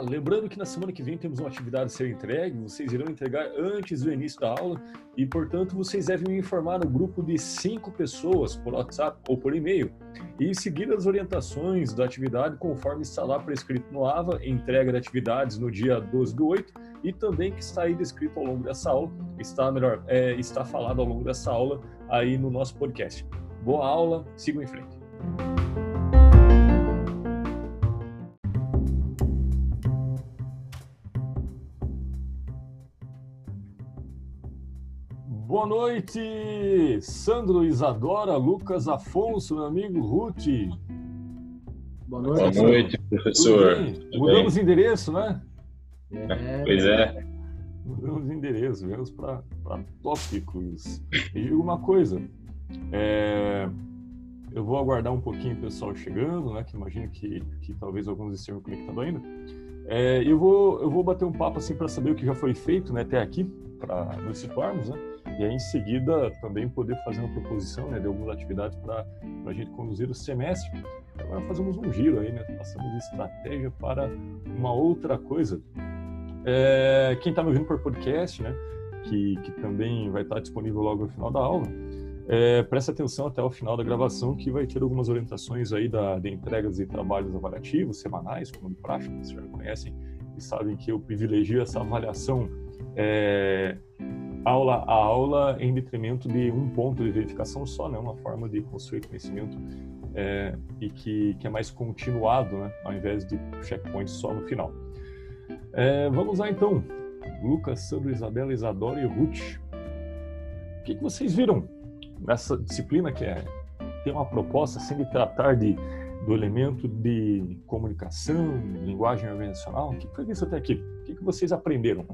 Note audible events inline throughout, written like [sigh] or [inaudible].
Lembrando que na semana que vem temos uma atividade a ser entregue, vocês irão entregar antes do início da aula e, portanto, vocês devem me informar no grupo de cinco pessoas por WhatsApp ou por e-mail e seguir as orientações da atividade conforme está lá prescrito no AVA, entrega de atividades no dia 12 do 8 e também que está aí descrito ao longo dessa aula, está melhor, é, está falado ao longo dessa aula aí no nosso podcast. Boa aula, sigam em frente. Boa noite, Sandro Isadora, Lucas Afonso, meu amigo Ruth. Boa noite, Boa noite professor. Mudamos de endereço, né? É, pois é. Mudamos de endereço, viemos para tópicos. E uma coisa, é, eu vou aguardar um pouquinho o pessoal chegando, né? Que imagino que, que talvez alguns estejam conectando ainda. É, eu, vou, eu vou bater um papo assim para saber o que já foi feito né, até aqui, para nos situarmos, né? E aí em seguida também poder fazer uma proposição né, de algumas atividades para a gente conduzir o semestre. Agora fazemos um giro aí, né? Passamos estratégia para uma outra coisa. É, quem está me ouvindo por podcast, né? Que, que também vai estar disponível logo no final da aula, é, presta atenção até o final da gravação que vai ter algumas orientações aí da, de entregas e trabalhos avaliativos semanais, como de prática, vocês já conhecem e sabem que eu privilegio essa avaliação é, aula a aula em detrimento de um ponto de verificação só, né? Uma forma de construir conhecimento é, e que, que é mais continuado, né? Ao invés de checkpoints só no final. É, vamos lá então. Lucas, Sandro, Isabela, Isadora e Ruth. O que, que vocês viram nessa disciplina que é tem uma proposta assim de tratar de do elemento de comunicação, linguagem organizacional? O que foi isso até aqui? O que, que vocês aprenderam?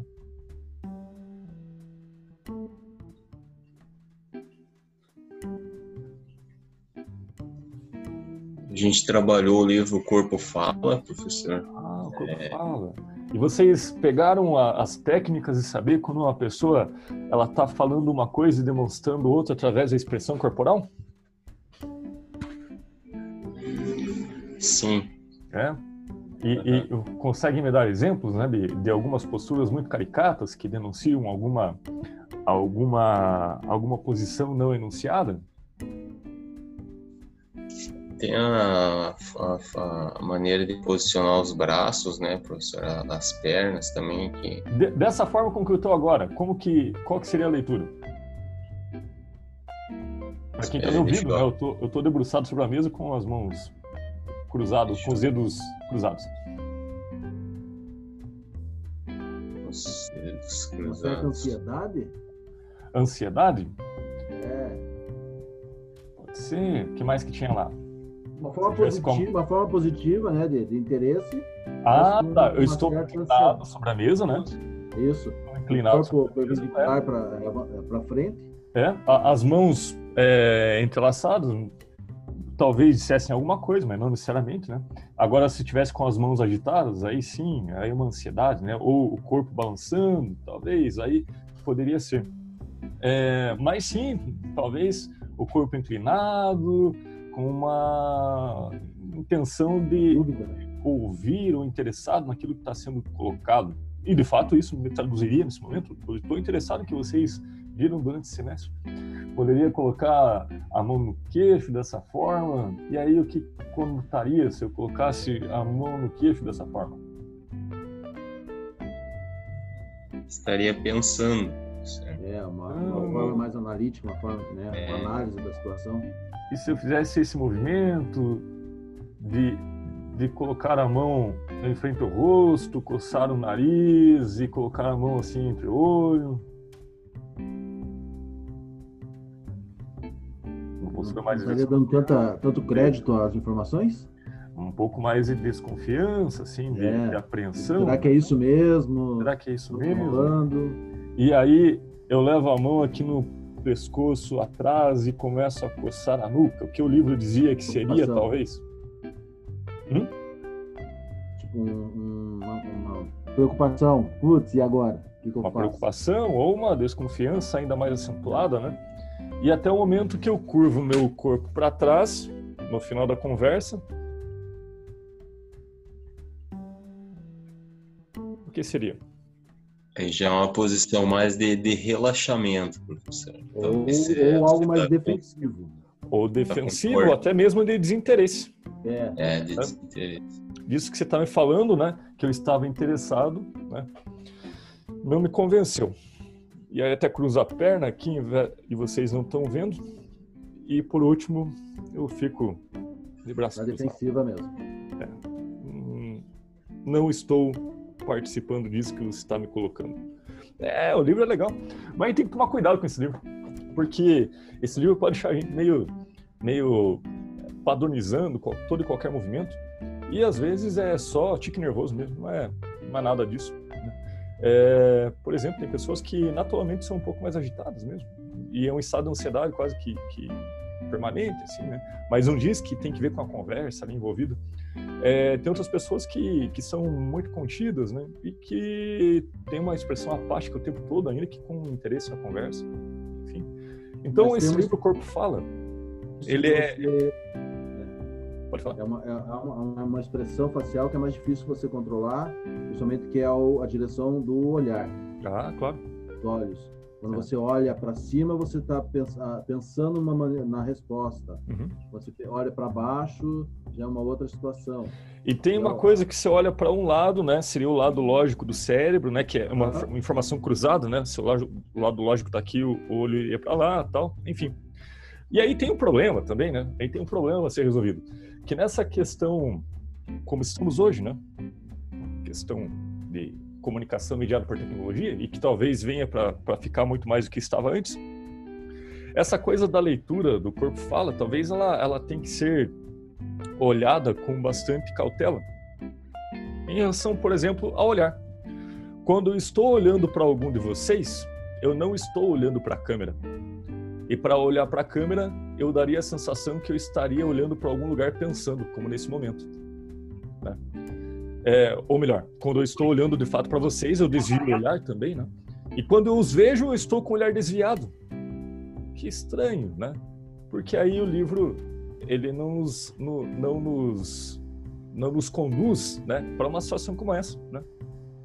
A gente trabalhou o livro O Corpo Fala, professor. Ah, o Corpo é... Fala. E vocês pegaram a, as técnicas de saber quando uma pessoa ela está falando uma coisa e demonstrando outra através da expressão corporal? Sim. É? E, e conseguem me dar exemplos né, de, de algumas posturas muito caricatas que denunciam alguma, alguma, alguma posição não enunciada? Tem a, a, a, maneira de posicionar os braços, né, professor? As pernas também. Que... De, dessa forma como que eu estou agora, como que, qual que seria a leitura? Para quem está me ouvindo, eu... Né, eu, tô, eu tô debruçado sobre a mesa com as mãos cruzadas, deixa com os dedos cruzados. Os dedos cruzados. Uma ansiedade? Ansiedade? É. Pode ser. O que mais que tinha lá? Uma forma positiva, como... uma forma positiva né, de, de interesse. Ah, tá. Eu estou inclinado sobre a mesa, né? Isso. Estou inclinado. O corpo perpendicular para frente. É, as mãos é, entrelaçadas, talvez dissessem alguma coisa, mas não necessariamente, né? Agora, se tivesse com as mãos agitadas, aí sim, aí é uma ansiedade, né? Ou o corpo balançando, talvez, aí poderia ser. É, mas sim, talvez o corpo inclinado, com uma intenção de ouvir ou interessado naquilo que está sendo colocado. E, de fato, isso me traduziria nesse momento. Estou interessado em que vocês viram durante esse semestre. Poderia colocar a mão no queixo dessa forma, e aí o que conotaria se eu colocasse a mão no queixo dessa forma? Estaria pensando. É, uma, uma ah. forma mais analítica, uma forma, né, é. uma análise da situação. E se eu fizesse esse movimento de, de colocar a mão em frente ao rosto, coçar o nariz e colocar a mão assim entre o olho? Uma postura mais Estaria dando tanta, tanto crédito às informações? Um pouco mais de desconfiança, assim, de, é. de apreensão. Será que é isso mesmo? Será que é isso mesmo? Falando? E aí eu levo a mão aqui no pescoço atrás e começo a coçar a nuca, o que o livro dizia que seria, talvez? Hum? Tipo, um, uma, uma, preocupação. Putz, e agora? Que que uma faço? preocupação ou uma desconfiança ainda mais acentuada, né? E até o momento que eu curvo meu corpo para trás, no final da conversa, que seria? Aí já é uma posição mais de, de relaxamento, professor. Então, ou, é, ou algo mais tá defensivo. Ou defensivo, ou até mesmo de desinteresse. É, é de desinteresse. Disso que você está me falando, né? Que eu estava interessado, né? Não me convenceu. E aí até cruza a perna aqui e vocês não estão vendo. E por último, eu fico de braço Na defensiva mesmo. É. Hum, não estou participando disso que você está me colocando. É, o livro é legal, mas tem que tomar cuidado com esse livro, porque esse livro pode deixar a gente meio, meio padronizando todo e qualquer movimento, e às vezes é só tique nervoso mesmo, não é, não é nada disso. Né? É, por exemplo, tem pessoas que naturalmente são um pouco mais agitadas mesmo, e é um estado de ansiedade quase que, que permanente, assim, né? Mas não diz que tem que ver com a conversa ali envolvida. É, tem outras pessoas que, que são muito contidas, né? E que tem uma expressão apática o tempo todo, ainda que com interesse na conversa. Enfim. Então, Mas esse livro, O Corpo Fala, ele é... Pode falar. É uma, é, uma, é uma, expressão facial que é mais difícil você controlar, principalmente que é a direção do olhar. Ah, claro. Dos olhos. Quando você olha para cima, você está ah, pensando uma na resposta. Uhum. Você olha para baixo, já é uma outra situação. E tem uma coisa que você olha para um lado, né? Seria o lado lógico do cérebro, né? Que é uma, informação cruzada, né? Se o lado, o lado lógico está aqui, o olho ia para lá, tal. Enfim. E aí tem um problema também, né? Aí tem um problema a ser resolvido, que nessa questão, como estamos hoje, né? Questão de comunicação mediada por tecnologia e que talvez venha para ficar muito mais do que estava antes. Essa coisa da leitura do corpo fala, talvez ela, ela tem que ser olhada com bastante cautela. Em relação, por exemplo, ao olhar. Quando eu estou olhando para algum de vocês, eu não estou olhando para a câmera. E para olhar para a câmera, eu daria a sensação que eu estaria olhando para algum lugar pensando, como nesse momento. É, ou melhor, quando eu estou olhando de fato para vocês, eu desvio o olhar também, né? E quando eu os vejo, eu estou com o olhar desviado. Que estranho, né? Porque aí o livro ele não nos, no, não nos, não nos conduz, né, para uma situação como essa, né?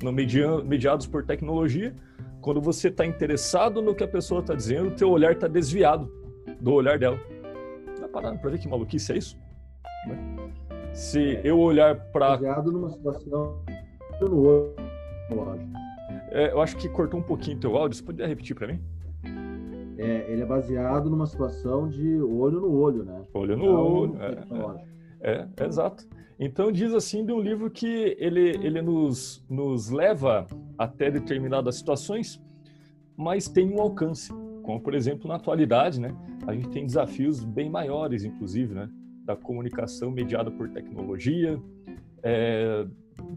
No media, mediados por tecnologia, quando você está interessado no que a pessoa está dizendo, o teu olhar está desviado do olhar dela. Parando para ver que maluquice é isso? Né? Se eu olhar para. Baseado numa situação no olho, é, eu acho que cortou um pouquinho teu áudio. Você poderia repetir para mim? É, ele é baseado numa situação de olho no olho, né? Olho no Não olho. É, é, é, exato. Então diz assim de um livro que ele, ele nos, nos leva até determinadas situações, mas tem um alcance. Como, por exemplo, na atualidade, né? A gente tem desafios bem maiores, inclusive, né? Da comunicação mediada por tecnologia, é,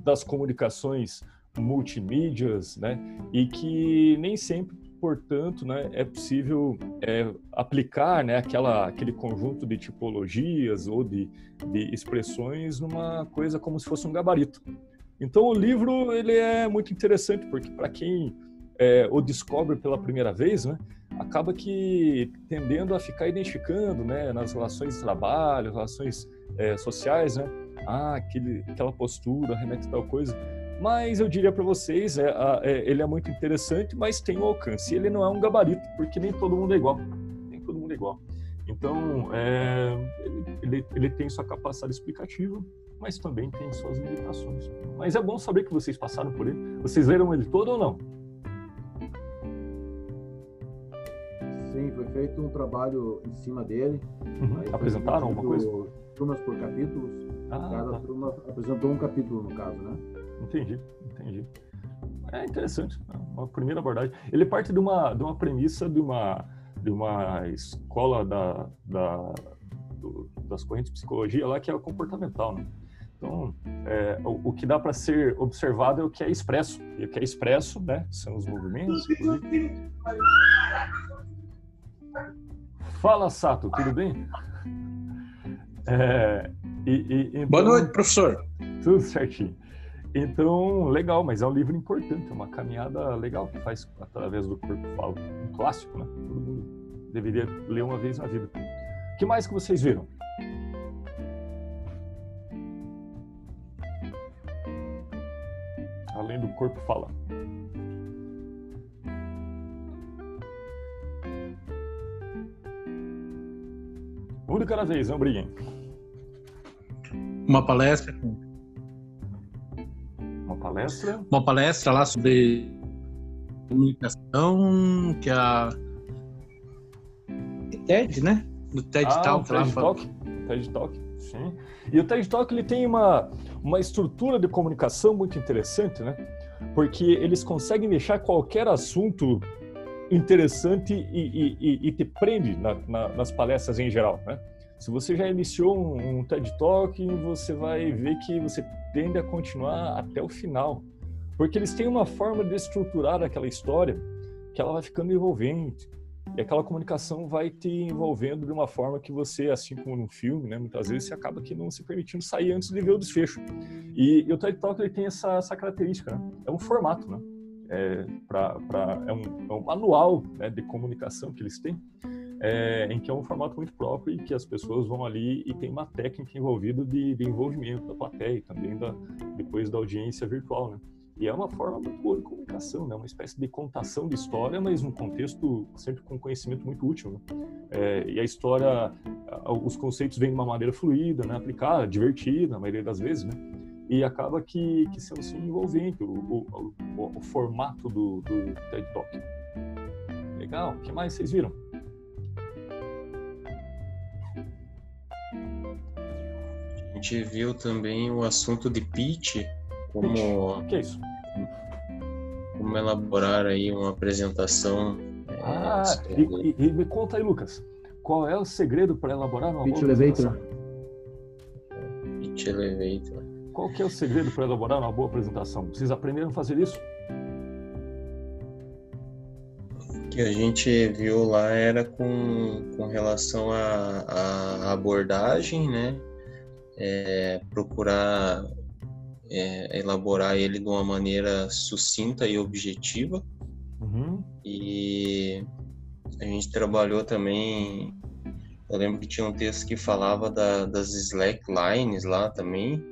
das comunicações multimídias, né? E que nem sempre, portanto, né, é possível é, aplicar, né, aquela, aquele conjunto de tipologias ou de, de expressões numa coisa como se fosse um gabarito. Então, o livro ele é muito interessante porque para quem é, o descobre pela primeira vez, né, acaba que tendendo a ficar identificando, né, nas relações de trabalho, relações é, sociais, né, ah, aquele, aquela postura remete a tal coisa. Mas eu diria para vocês, é, é, ele é muito interessante, mas tem um alcance. Ele não é um gabarito, porque nem todo mundo é igual. Nem todo mundo é igual. Então, é, ele, ele tem sua capacidade explicativa, mas também tem suas limitações. Mas é bom saber que vocês passaram por ele. Vocês leram ele todo ou não? Feito um trabalho em cima dele. Uhum. Apresentaram alguma coisa? Turmas por capítulos. Ah, Cada tá. turma apresentou um capítulo, no caso, né? Entendi, entendi. É interessante, é uma primeira abordagem. Ele parte de uma, de uma premissa de uma, de uma escola da, da, do, das correntes de psicologia lá que é o comportamental, né? Então, é, o, o, que dá para ser observado é o que é expresso. E o que é expresso, né, são os movimentos. Inclusive. Fala, Sato, tudo bem? É, e, e, então, Boa noite, professor. Tudo certinho. Então, legal, mas é um livro importante, é uma caminhada legal que faz através do corpo fala. Um clássico, né? Todo mundo deveria ler uma vez na vida. O que mais que vocês viram? além do corpo fala. Um de cada vez, não briguem. Uma palestra. Uma palestra? Uma palestra lá sobre comunicação, que a TED, né? Do TED ah, Talk. TED Talk. TED Talk, sim. E o TED Talk ele tem uma, uma estrutura de comunicação muito interessante, né? Porque eles conseguem deixar qualquer assunto interessante e, e, e te prende na, na, nas palestras em geral, né? Se você já iniciou um, um TED Talk, você vai ver que você tende a continuar até o final, porque eles têm uma forma de estruturar aquela história que ela vai ficando envolvente, e aquela comunicação vai te envolvendo de uma forma que você, assim como no filme, né, muitas vezes você acaba que não se permitindo sair antes de ver o desfecho. E, e o TED Talk ele tem essa, essa característica, né? é um formato, né? É, pra, pra, é, um, é um manual né, de comunicação que eles têm, é, em que é um formato muito próprio e que as pessoas vão ali e tem uma técnica envolvida de, de envolvimento da plateia e também da, depois da audiência virtual, né? E é uma forma muito boa de comunicação, né? uma espécie de contação de história, mas num contexto sempre com conhecimento muito útil. Né? É, e a história, os conceitos vêm de uma maneira fluida, né? aplicada, divertida, na maioria das vezes, né? E acaba que, que sendo assim envolvente o, o, o, o formato do, do TED Talk. Legal, o que mais vocês viram? A gente viu também o assunto de pitch, como... O que é isso? como elaborar aí uma apresentação. É, ah, é, e, e, me conta aí, Lucas, qual é o segredo para elaborar uma Pitch Elevator. Pitch Elevator. Qual que é o segredo para elaborar uma boa apresentação? Vocês aprenderam a fazer isso? O que a gente viu lá era com, com relação à abordagem, né? É, procurar é, elaborar ele de uma maneira sucinta e objetiva. Uhum. E a gente trabalhou também. Eu lembro que tinha um texto que falava da, das slacklines lá também.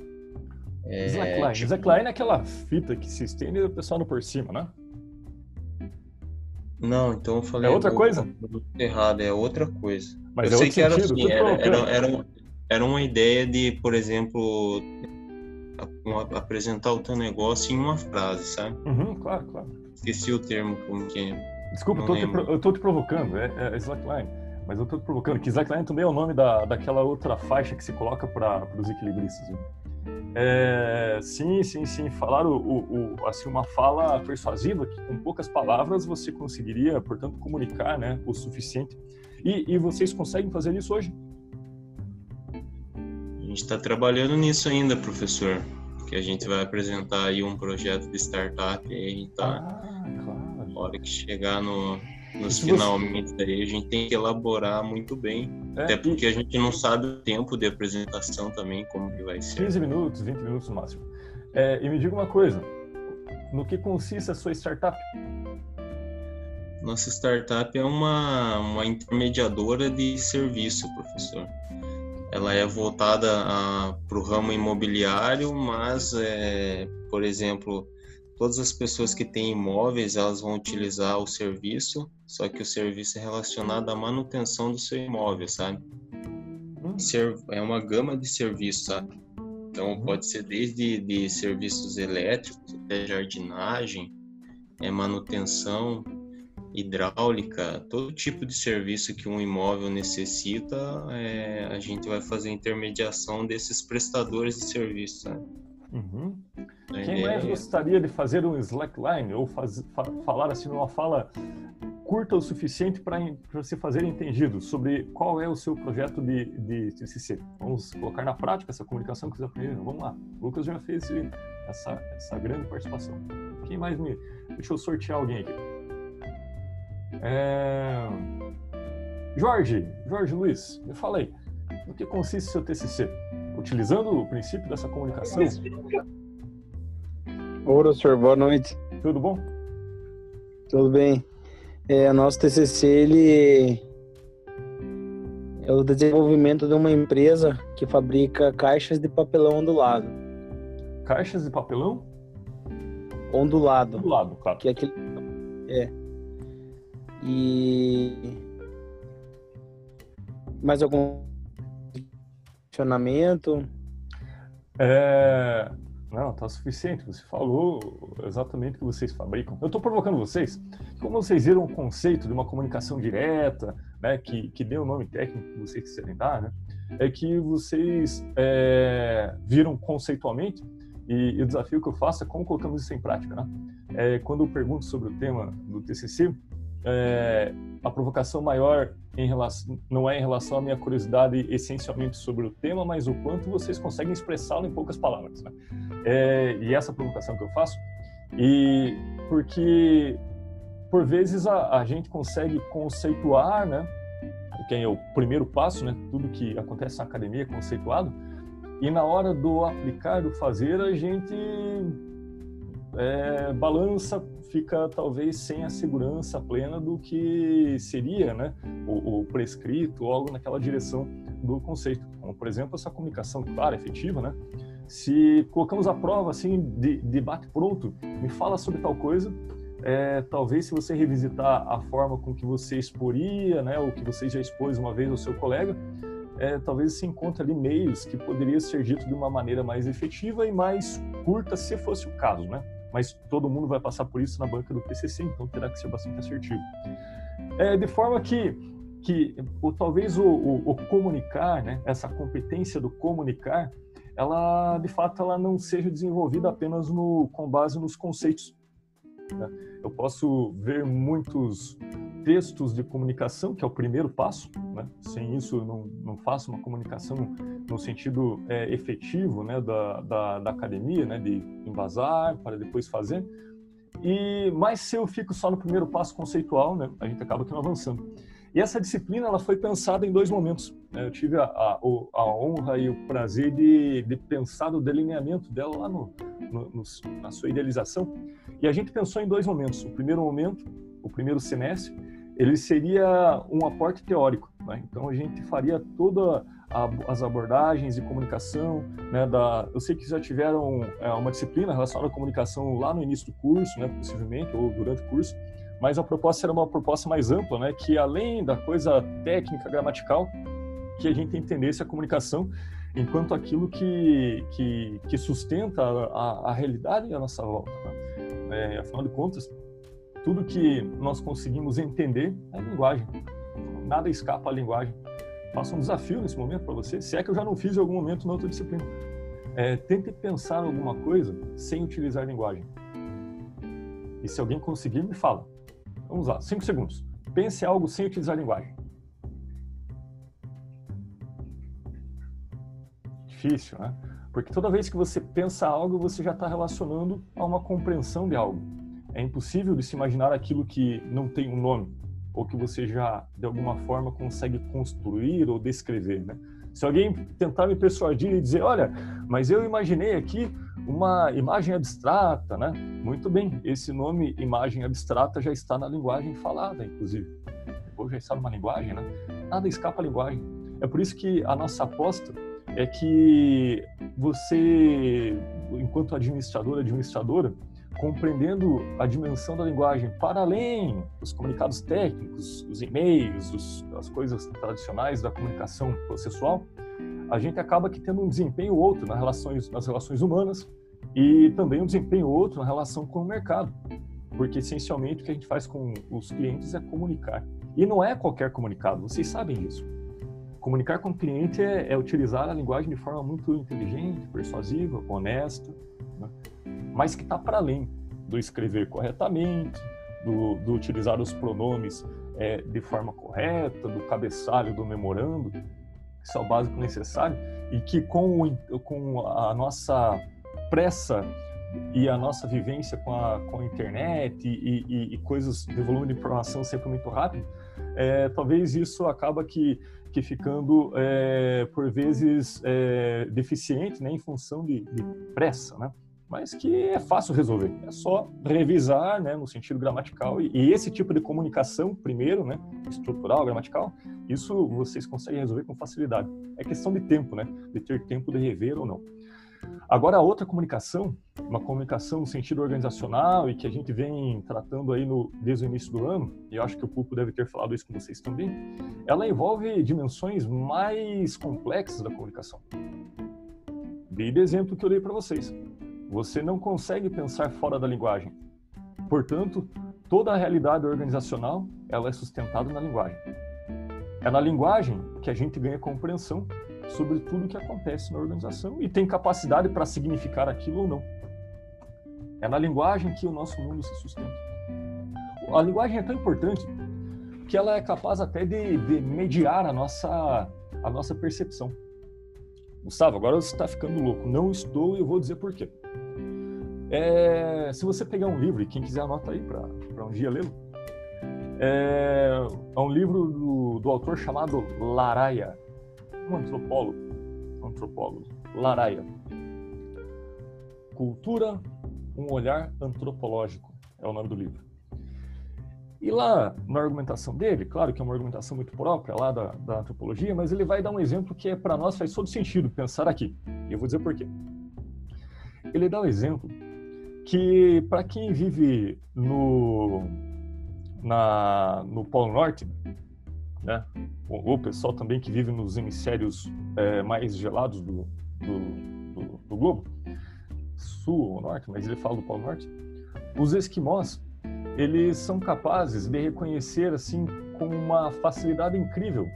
É, slackline. Tipo... Slackline é aquela fita que se estende e o pessoal no por cima, né? Não, então eu falei. É outra coisa? Errado, é outra coisa. Mas eu é sei que era assim, era, era, era, era uma ideia de, por exemplo, apresentar o teu negócio em uma frase, sabe? Uhum, claro, claro. Esqueci o termo como que Desculpa, eu tô, te, eu tô te provocando, é, é slackline. Mas eu tô te provocando, que slackline também é o nome da, daquela outra faixa que se coloca para os equilibristas. Né? É, sim, sim, sim. Falar o, o, o, assim, uma fala persuasiva que com poucas palavras você conseguiria, portanto, comunicar né, o suficiente. E, e vocês conseguem fazer isso hoje? gente está trabalhando nisso ainda, professor. Que a gente vai apresentar aí um projeto de startup e a gente tá. Ah, claro. Na hora que chegar no, nos finalmente aí, a gente tem que elaborar muito bem. É, até porque e... a gente não sabe o tempo de apresentação também, como que vai ser. 15 minutos, 20 minutos no máximo. É, e me diga uma coisa: no que consiste a sua startup? Nossa startup é uma, uma intermediadora de serviço, professor ela é voltada para o ramo imobiliário, mas, é, por exemplo, todas as pessoas que têm imóveis, elas vão utilizar o serviço, só que o serviço é relacionado à manutenção do seu imóvel, sabe? Hum. É uma gama de serviços, sabe? Então, uhum. pode ser desde de serviços elétricos até jardinagem, é manutenção, hidráulica, todo tipo de serviço que um imóvel necessita, é, a gente vai fazer intermediação desses prestadores de serviço. Né? Uhum. Quem mais gostaria de fazer um slackline ou faz, fa falar assim numa fala curta o suficiente para você fazer entendido sobre qual é o seu projeto de, de TCC? Vamos colocar na prática essa comunicação que vocês aprenderam. Vamos lá. O Lucas já fez essa, essa grande participação. Quem mais me. Deixa eu sortear alguém aqui. É... Jorge, Jorge Luiz, me fala aí, no que consiste seu TCC? Utilizando o princípio dessa comunicação? Oi, professor, boa noite. Tudo bom? Tudo bem. É, nosso TCC, ele é o desenvolvimento de uma empresa que fabrica caixas de papelão ondulado. Caixas de papelão? ondulado. Ondulado, claro. Que é aquele. É. E. Mais algum questionamento? É... Não, tá suficiente. Você falou exatamente o que vocês fabricam. Eu estou provocando vocês. Como vocês viram o conceito de uma comunicação direta, né, que, que dê o nome técnico que vocês quiserem dar, né, é que vocês é, viram conceitualmente e, e, o desafio que eu faço é como colocamos isso em prática. Né? É, quando eu pergunto sobre o tema do TCC, é, a provocação maior relação, não é em relação à minha curiosidade essencialmente sobre o tema, mas o quanto vocês conseguem expressá-lo em poucas palavras. Né? É, e essa provocação que eu faço, e porque por vezes a, a gente consegue conceituar, né? Que é o primeiro passo, né? Tudo que acontece na academia é conceituado. E na hora do aplicar, do fazer, a gente é, balança, fica talvez sem a segurança plena do que seria né, o, o prescrito algo naquela direção do conceito. Como, por exemplo, essa comunicação clara, efetiva, né? Se colocamos a prova assim de, de bate pronto, me fala sobre tal coisa, é, talvez se você revisitar a forma com que você exporia, né, ou que você já expôs uma vez ao seu colega, é, talvez se encontre ali meios que poderia ser dito de uma maneira mais efetiva e mais curta, se fosse o caso, né? Mas todo mundo vai passar por isso na banca do PCC, então terá que ser bastante assertivo. É, de forma que, que ou, talvez o, o, o, comunicar, né, essa competência do comunicar, ela de fato ela não seja desenvolvida apenas no, com base nos conceitos. Né? Eu posso ver muitos textos de comunicação, que é o primeiro passo. Né? Sem isso, não, não faço uma comunicação no sentido é, efetivo né, da, da, da, academia, né, de embasar para depois fazer. E mas se eu fico só no primeiro passo conceitual, né, a gente acaba que não avançando. E essa disciplina ela foi pensada em dois momentos. Né? Eu tive a, a, a, honra e o prazer de, de pensar o delineamento dela lá no, no, no, na sua idealização. E a gente pensou em dois momentos. O primeiro momento, o primeiro semestre, ele seria um aporte teórico. Né? Então a gente faria toda a, as abordagens de comunicação, né, da, eu sei que já tiveram é, uma disciplina relacionada à comunicação lá no início do curso, né, possivelmente, ou durante o curso, mas a proposta era uma proposta mais ampla, né, que além da coisa técnica, gramatical, que a gente entendesse a comunicação enquanto aquilo que, que, que sustenta a, a, realidade à nossa volta. Né? É, afinal de contas, tudo que nós conseguimos entender é linguagem. Nada escapa à linguagem. Faça um desafio nesse momento para você, se é que eu já não fiz em algum momento na outra disciplina. É, tente pensar alguma coisa sem utilizar linguagem. E se alguém conseguir, me fala. Vamos lá, cinco segundos. Pense algo sem utilizar linguagem. Difícil, né? Porque toda vez que você pensa algo, você já está relacionando a uma compreensão de algo. É impossível de se imaginar aquilo que não tem um nome ou que você já de alguma forma consegue construir ou descrever, né? Se alguém tentar me persuadir e dizer, olha, mas eu imaginei aqui uma imagem abstrata, né? Muito bem, esse nome imagem abstrata já está na linguagem falada, inclusive. Ou já está numa linguagem, né? Nada escapa à linguagem. É por isso que a nossa aposta é que você, enquanto administrador, administradora, compreendendo a dimensão da linguagem para além dos comunicados técnicos, os e-mails, os, as coisas tradicionais da comunicação processual, a gente acaba que tendo um desempenho outro nas relações, nas relações humanas e também um desempenho outro na relação com o mercado, porque essencialmente o que a gente faz com os clientes é comunicar. E não é qualquer comunicado, vocês sabem disso. Comunicar com o cliente é, é utilizar a linguagem de forma muito inteligente, persuasiva, honesta? Mas que está para além do escrever corretamente, do, do utilizar os pronomes é, de forma correta, do cabeçalho do memorando, isso é o básico necessário, e que com, o, com a nossa pressa e a nossa vivência com a, com a internet e, e, e coisas de volume de informação sempre muito rápido, é, talvez isso acaba que, que ficando, é, por vezes, é, deficiente né, em função de, de pressa, né? Mas que é fácil resolver. É só revisar, né, no sentido gramatical e, e, esse tipo de comunicação, primeiro, né, estrutural, gramatical, isso vocês conseguem resolver com facilidade. É questão de tempo, né, de ter tempo de rever ou não. Agora, a outra comunicação, uma comunicação no sentido organizacional e que a gente vem tratando aí no, desde o início do ano, e eu acho que o Pulpo deve ter falado isso com vocês também, ela envolve dimensões mais complexas da comunicação. Dei de exemplo que eu dei para vocês. Você não consegue pensar fora da linguagem. Portanto, toda a realidade organizacional ela é sustentada na linguagem. É na linguagem que a gente ganha compreensão sobre tudo o que acontece na organização e tem capacidade para significar aquilo ou não. É na linguagem que o nosso mundo se sustenta. A linguagem é tão importante que ela é capaz até de, de mediar a nossa, a nossa percepção. Gustavo, agora você está ficando louco. Não estou e eu vou dizer por quê. É, se você pegar um livro, e quem quiser anota aí para um dia lê-lo, é, é, um livro do, do autor chamado Laraia, um antropólogo, antropólogo, Laraia. Cultura, um olhar antropológico é o nome do livro. E lá, na argumentação dele, claro que é uma argumentação muito própria lá da, da antropologia, mas ele vai dar um exemplo que é para nós faz todo sentido pensar aqui. E eu vou dizer por quê. Ele dá o um exemplo que para quem vive no na, no Polo Norte, né? O, o, pessoal também que vive nos hemisférios é, mais gelados do, do, do, do, globo, sul ou norte, mas ele fala do Polo Norte, os esquimós, eles são capazes de reconhecer, assim, com uma facilidade incrível,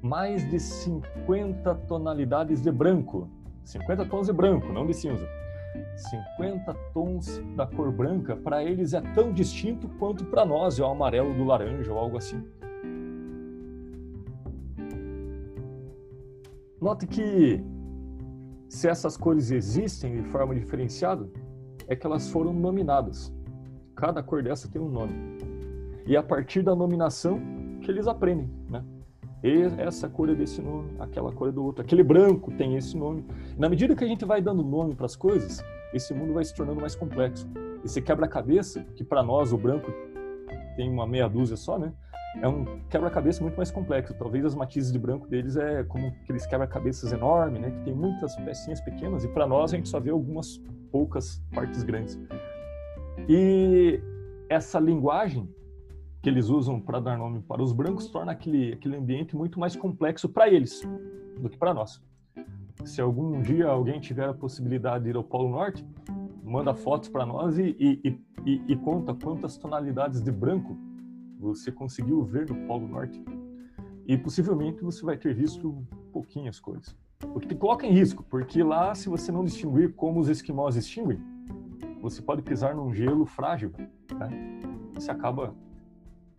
mais de 50 tonalidades de branco. 50 tons de branco, não de cinza. 50 tons da cor branca, para eles é tão distinto quanto para nós é o amarelo do laranja ou algo assim. Note que se essas cores existem de forma diferenciada, é que elas foram nominadas. Cada cor dessa tem um nome. E é a partir da nominação que eles aprendem, né? E essa cor é desse nome, aquela cor é do outro, aquele branco tem esse nome. Na medida que a gente vai dando nome para as coisas, esse mundo vai se tornando mais complexo. Esse quebra-cabeça, que para nós o branco tem uma meia dúzia só, né? é um quebra-cabeça muito mais complexo. Talvez as matizes de branco deles é como aqueles quebra-cabeças enormes, né, que tem muitas pecinhas pequenas e para nós a gente só vê algumas poucas partes grandes. E essa linguagem que eles usam para dar nome para os brancos torna aquele aquele ambiente muito mais complexo para eles do que para nós. Se algum dia alguém tiver a possibilidade de ir ao Polo Norte, manda fotos para nós e, e, e, e conta quantas tonalidades de branco você conseguiu ver no Polo Norte e possivelmente você vai ter visto pouquinhas coisas. O que te coloca em risco, porque lá, se você não distinguir como os esquimós distinguem, você pode pisar num gelo frágil, né? Você acaba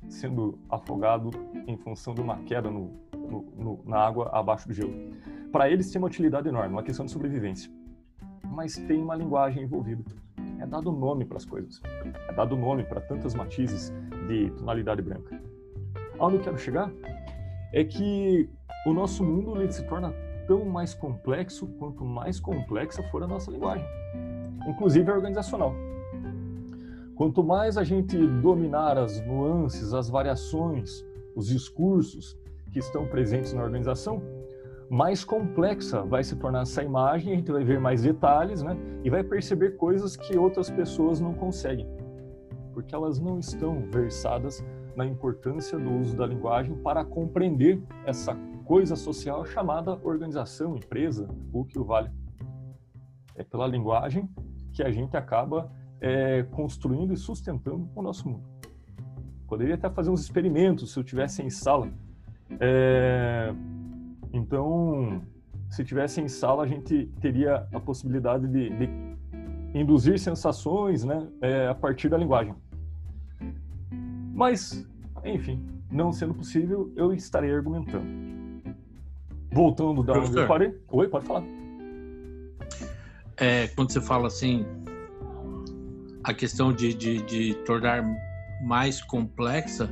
sendo afogado em função de uma queda no, no, no, na água abaixo do gelo. Para eles tem uma utilidade enorme, uma questão de sobrevivência. Mas tem uma linguagem envolvida. É dado nome para as coisas. É dado nome para tantas matizes de tonalidade branca. Aonde eu quero chegar é que o nosso mundo se torna tão mais complexo quanto mais complexa for a nossa linguagem, inclusive a organizacional. Quanto mais a gente dominar as nuances, as variações, os discursos que estão presentes na organização, mais complexa vai se tornar essa imagem, a gente vai ver mais detalhes, né? E vai perceber coisas que outras pessoas não conseguem porque elas não estão versadas na importância do uso da linguagem para compreender essa coisa social chamada organização, empresa, o que o vale. É pela linguagem que a gente acaba é, construindo e sustentando o nosso mundo. Poderia até fazer uns experimentos se eu tivesse em sala. É, então, se tivesse em sala, a gente teria a possibilidade de, de induzir sensações né, é, a partir da linguagem. Mas, enfim, não sendo possível, eu estarei argumentando. Voltando da onde eu parei. Oi, pode falar. É, quando você fala assim, a questão de, de, de tornar mais complexa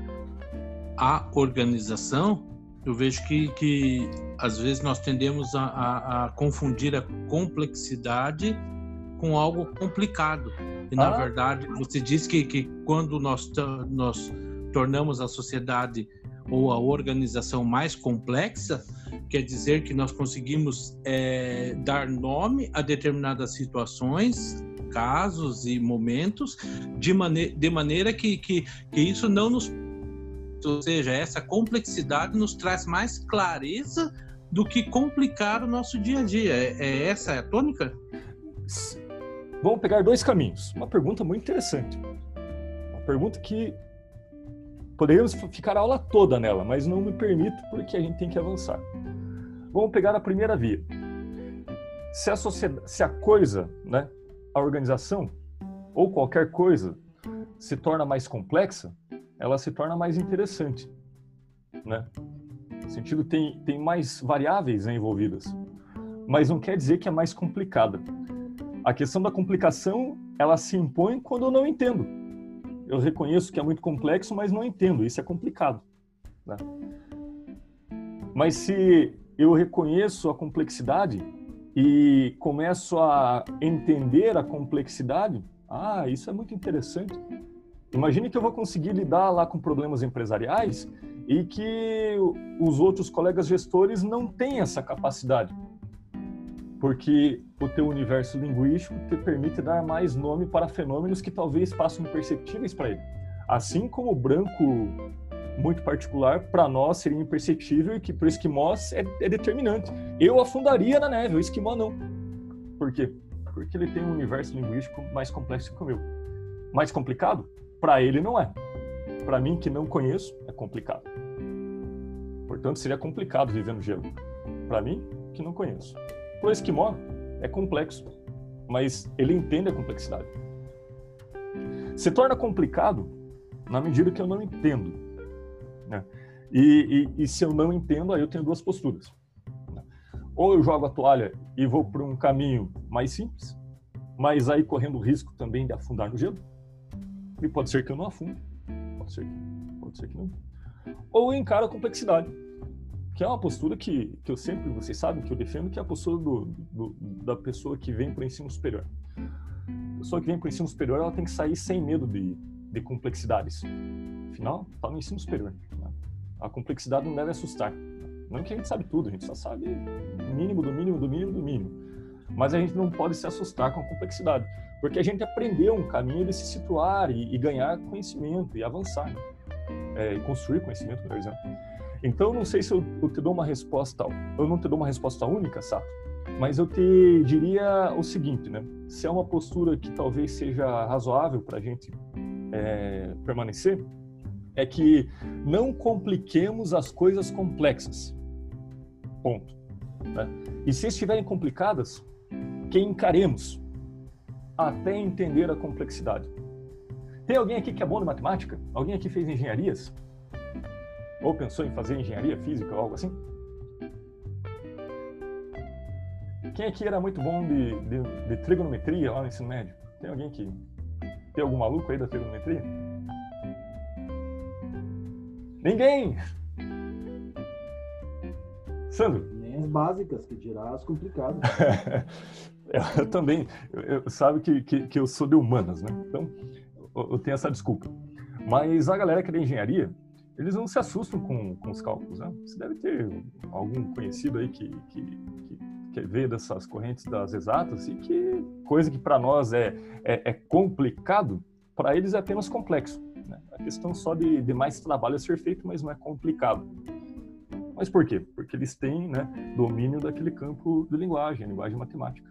a organização, eu vejo que, que às vezes nós tendemos a, a, a confundir a complexidade com algo complicado. E, na ah. verdade, você diz que, que quando nós, nós tornamos a sociedade ou a organização mais complexa, quer dizer que nós conseguimos é, dar nome a determinadas situações, casos e momentos, de, mane de maneira que, que, que isso não nos. Ou seja, essa complexidade nos traz mais clareza do que complicar o nosso dia a dia. É, é essa a tônica? Vamos pegar dois caminhos. Uma pergunta muito interessante. Uma pergunta que Poderíamos ficar a aula toda nela, mas não me permito porque a gente tem que avançar. Vamos pegar a primeira via. Se a, se a coisa, né, a organização ou qualquer coisa se torna mais complexa, ela se torna mais interessante, né? Sentido tem tem mais variáveis envolvidas, mas não quer dizer que é mais complicada. A questão da complicação ela se impõe quando eu não entendo eu reconheço que é muito complexo, mas não entendo. Isso é complicado. Né? Mas se eu reconheço a complexidade e começo a entender a complexidade, ah, isso é muito interessante. Imagine que eu vou conseguir lidar lá com problemas empresariais e que os outros colegas gestores não têm essa capacidade porque o teu universo linguístico te permite dar mais nome para fenômenos que talvez passem imperceptíveis para ele. Assim como o branco muito particular para nós seria imperceptível e que para o esquimós é, é, determinante. Eu afundaria na neve, o esquimó não. Por quê? Porque ele tem um universo linguístico mais complexo que o meu. Mais complicado? Para ele não é. Para mim que não conheço, é complicado. Portanto, seria complicado viver no gelo. Para mim, que não conheço. Para o esquimó, é complexo, mas ele entende a complexidade. Se torna complicado na medida que eu não entendo. Né? E, e, e, se eu não entendo, aí eu tenho duas posturas. Né? Ou eu jogo a toalha e vou para um caminho mais simples, mas aí correndo o risco também de afundar no gelo. E pode ser que eu não afunde, pode ser que, pode ser que não. Ou eu encaro a complexidade que é uma postura que, que eu sempre, vocês sabem que eu defendo, que é a postura do, do, da pessoa que vem para o ensino superior. A pessoa que vem para o ensino superior, ela tem que sair sem medo de, de complexidades. Afinal, está no ensino superior. Né? A complexidade não deve assustar. Não que a gente sabe tudo, a gente só sabe mínimo do mínimo do mínimo do mínimo. Mas a gente não pode se assustar com a complexidade, porque a gente aprendeu um caminho de se situar e, e ganhar conhecimento e avançar, né? é, e construir conhecimento, por exemplo. Então, não sei se eu, eu, te dou uma resposta, eu não te dou uma resposta única, Sato, mas eu te diria o seguinte, né? Se é uma postura que talvez seja razoável para a gente é, permanecer, é que não compliquemos as coisas complexas. Ponto. Né? E se estiverem complicadas, que encaremos até entender a complexidade. Tem alguém aqui que é bom de matemática? Alguém aqui fez engenharias? Ou pensou em fazer engenharia física ou algo assim? Quem aqui era muito bom de, de, de trigonometria lá no ensino médio? Tem alguém que. Tem algum maluco aí da trigonometria? Ninguém! Sandro? Nem as básicas, que dirá as complicadas. [laughs] eu também. Eu, eu, sabe que, que, que, eu sou de humanas, né? Então, eu, eu tenho essa desculpa. Mas a galera que é de engenharia, eles não se assustam com, com os cálculos. Né? Você deve ter algum conhecido aí que, que, que, que vê dessas correntes das exatas e que coisa que para nós é, é, é complicado, para eles é apenas complexo. Né? A questão só de, de mais trabalho a ser feito, mas não é complicado. Mas por quê? Porque eles têm né, domínio daquele campo de linguagem, linguagem matemática.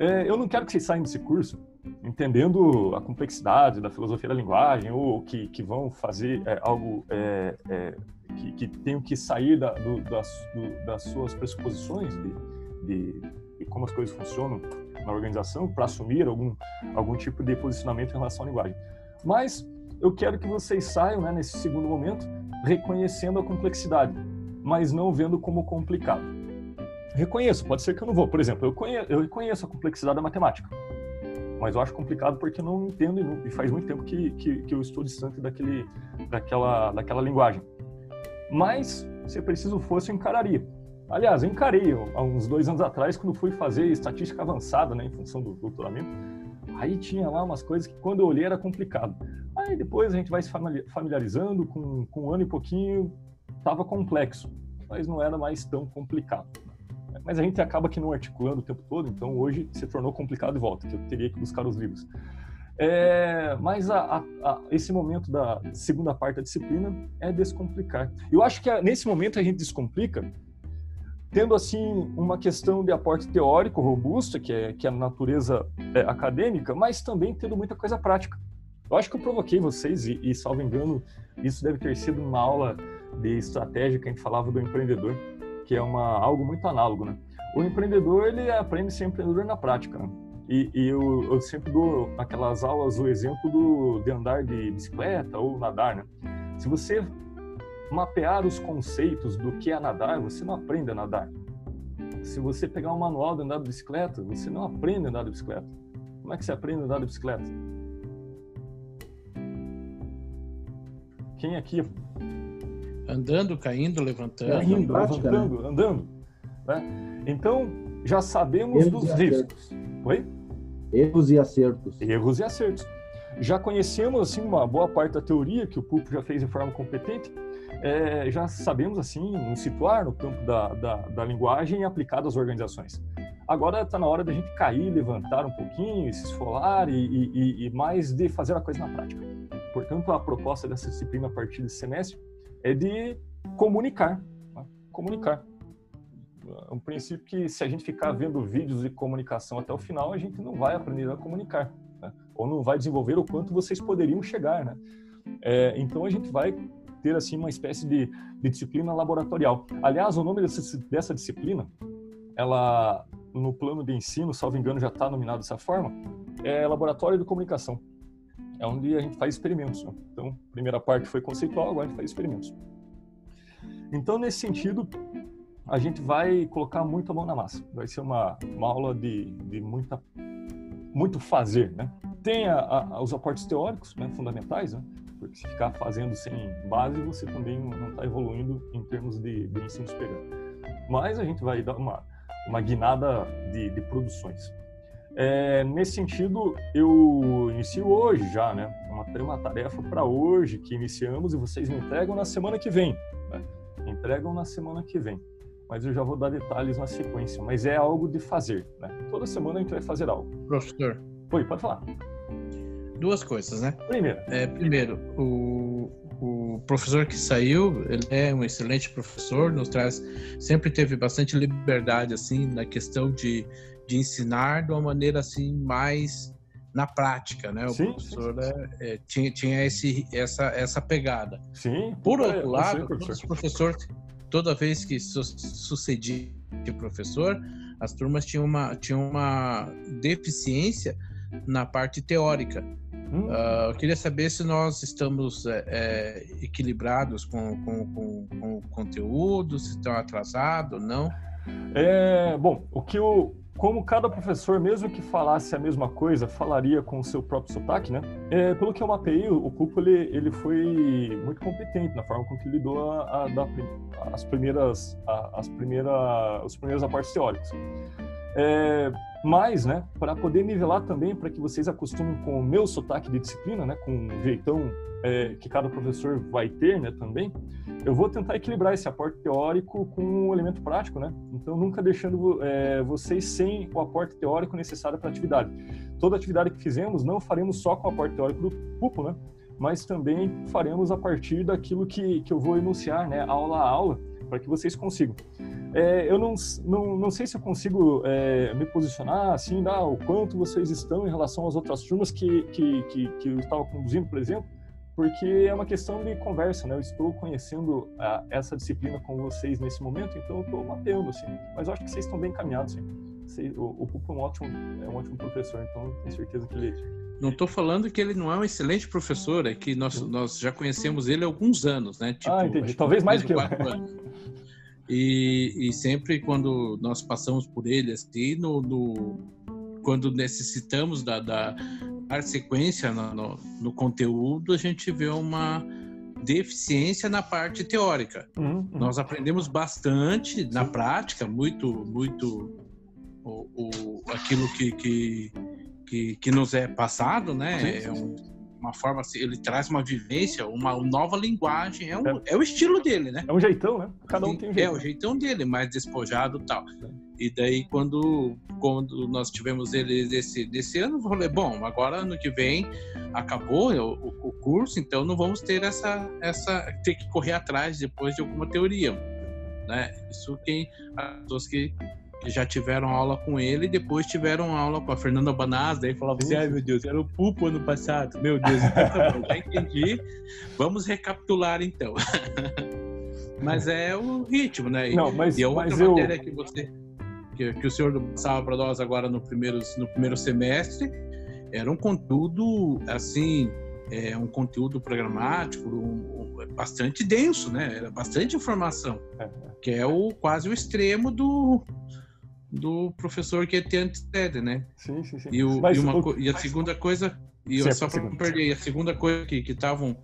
É, eu não quero que vocês saiam desse curso entendendo a complexidade da filosofia da linguagem ou que, que vão fazer é, algo é, é, que, que tenham que sair da, do, das, do, das, suas pressuposições de, de, de, como as coisas funcionam na organização para assumir algum, algum tipo de posicionamento em relação à linguagem. Mas eu quero que vocês saiam, né, nesse segundo momento, reconhecendo a complexidade, mas não vendo como complicado. Reconheço, pode ser que eu não vou. Por exemplo, eu, conheço, eu reconheço a complexidade da matemática mas eu acho complicado porque não entendo e faz muito tempo que, que, que eu estou distante daquele, daquela, daquela linguagem. Mas, se preciso fosse, eu encararia. Aliás, eu encarei há uns dois anos atrás, quando fui fazer estatística avançada, né, em função do doutoramento. Aí tinha lá umas coisas que, quando eu olhei, era complicado. Aí depois a gente vai se familiarizando, com, com um ano e pouquinho, estava complexo. mas não era mais tão complicado. Mas a gente acaba que não articulando o tempo todo, então hoje se tornou complicado e volta, que eu teria que buscar os livros. É, mas a, a, a, esse momento da segunda parte da disciplina é descomplicar. Eu acho que nesse momento a gente descomplica tendo assim uma questão de aporte teórico robusto, que é, que é a natureza é, acadêmica, mas também tendo muita coisa prática. Eu acho que eu provoquei vocês, e, e salvo engano, isso deve ter sido uma aula de estratégia que a gente falava do empreendedor, que é uma, algo muito análogo, né? O empreendedor, ele aprende a ser empreendedor na prática, né? E, e eu, eu, sempre dou aquelas aulas o exemplo do, de andar de bicicleta ou nadar, né? Se você mapear os conceitos do que é nadar, você não aprende a nadar. Se você pegar um manual de andar de bicicleta, você não aprende a andar de bicicleta. Como é que você aprende a andar de bicicleta? Quem aqui? Andando, caindo, levantando. Caindo, prática, levantando, né? andando. Né? Então, já sabemos Erros dos riscos. Oi? Erros e acertos. Erros e acertos. Já conhecemos assim uma boa parte da teoria que o Pulpo já fez de forma competente. É, já sabemos assim nos situar no campo da, da, da linguagem aplicada às organizações. Agora está na hora da gente cair, levantar um pouquinho, se esfolar e, e, e mais de fazer a coisa na prática. Portanto, a proposta dessa disciplina a partir desse semestre é de comunicar. Né? Comunicar. É um princípio que, se a gente ficar vendo vídeos de comunicação até o final, a gente não vai aprender a comunicar. Né? Ou não vai desenvolver o quanto vocês poderiam chegar. Né? É, então, a gente vai ter assim uma espécie de, de disciplina laboratorial. Aliás, o nome dessa, dessa disciplina, ela no plano de ensino, salvo engano, já está nominado dessa forma, é Laboratório de Comunicação é onde a gente faz experimentos. Né? Então, a primeira parte foi conceitual, agora a gente faz experimentos. Então, nesse sentido, a gente vai colocar muito a mão na massa. Vai ser uma, uma aula de, de muita, muito fazer, né? Tem a, a, os aportes teóricos, né, fundamentais, né? Porque se ficar fazendo sem base, você também não está evoluindo em termos de, de ensino superior. Mas a gente vai dar uma, uma guinada de, de produções. É, nesse sentido, eu inicio hoje já, né? Uma, uma tarefa para hoje que iniciamos e vocês me entregam na semana que vem. Né? Entregam na semana que vem. Mas eu já vou dar detalhes na sequência. Mas é algo de fazer, né? Toda semana a gente vai fazer algo. Professor. Oi, pode falar. Duas coisas, né? Primeiro. É, primeiro, o, o professor que saiu, ele é um excelente professor, nos traz, sempre teve bastante liberdade, assim, na questão de de ensinar de uma maneira assim mais na prática, né? O sim, professor sim, sim. É, é, tinha, tinha esse, essa, essa pegada. Sim. Por outro é, lado, professor. os professores, toda vez que su sucedia de professor, as turmas tinham uma, tinham uma deficiência na parte teórica. Hum. Uh, eu queria saber se nós estamos é, é, equilibrados com, com, com, com, o conteúdo, se estão atrasados, não? É, bom, o que o, como cada professor, mesmo que falasse a mesma coisa, falaria com o seu próprio sotaque, né? É, pelo que eu mapeei, o Cupo ele, ele foi muito competente na forma com que lidou a, a, da, as primeiras, a, as primeiras, os primeiros aportes teóricos. É, mas, né, para poder nivelar também, para que vocês acostumem com o meu sotaque de disciplina, né, com o jeitão é, que cada professor vai ter, né, também, eu vou tentar equilibrar esse aporte teórico com o elemento prático, né? Então, nunca deixando é, vocês sem o aporte teórico necessário para a atividade. Toda atividade que fizemos, não faremos só com o aporte teórico do PUPO, né? Mas também faremos a partir daquilo que, que eu vou enunciar, né, aula a aula, para que vocês consigam. É, eu não, não, não sei se eu consigo é, me posicionar assim, dar o quanto vocês estão em relação às outras turmas que, que, que, que eu estava conduzindo, por exemplo, porque é uma questão de conversa, né? Eu estou conhecendo a, essa disciplina com vocês nesse momento, então eu estou mapeando, assim. Mas eu acho que vocês estão bem encaminhados, assim. o, o Pupo é um ótimo, é um ótimo professor, então tenho certeza que ele... Não estou falando que ele não é um excelente professor, é que nós, nós já conhecemos ele há alguns anos, né? Tipo, ah, entendi. Talvez mais que eu. E, e, sempre quando nós passamos por ele, assim, no, no quando necessitamos da, da, dar sequência no, no, no, conteúdo, a gente vê uma deficiência na parte teórica. Uhum, uhum. Nós aprendemos bastante na prática, muito, muito o, o aquilo que, que, que, que, nos é passado, né? É um, uma forma, assim, ele traz uma vivência, uma nova linguagem, é, um, é. é o estilo dele, né? É um jeitão, né? Cada um tem um jeito. É o jeitão dele, mais despojado e tal. E daí, quando, quando nós tivemos ele desse, desse ano, eu falei, bom, agora ano que vem acabou o, o, curso, então não vamos ter essa, essa ter que correr atrás depois de alguma teoria, né? Isso quem as pessoas que que já tiveram aula com ele e depois tiveram aula com a Fernanda Banaz, daí falava assim, ai meu Deus, era o Pupo ano passado, meu Deus, então tá bom, já entendi, [laughs] vamos recapitular então. [laughs] mas é o ritmo, né? Não, mas, e a outra mas matéria eu... que você, que, que o senhor passava para nós agora no primeiro, no primeiro semestre, era um conteúdo, assim, é um conteúdo programático um, um, bastante denso, né? Era bastante informação, é, é. que é o quase o extremo do do professor que te antecede, né? Sim, sim, sim. E, o, e, uma, o, e a segunda coisa, e só para não perder, a segunda coisa que estavam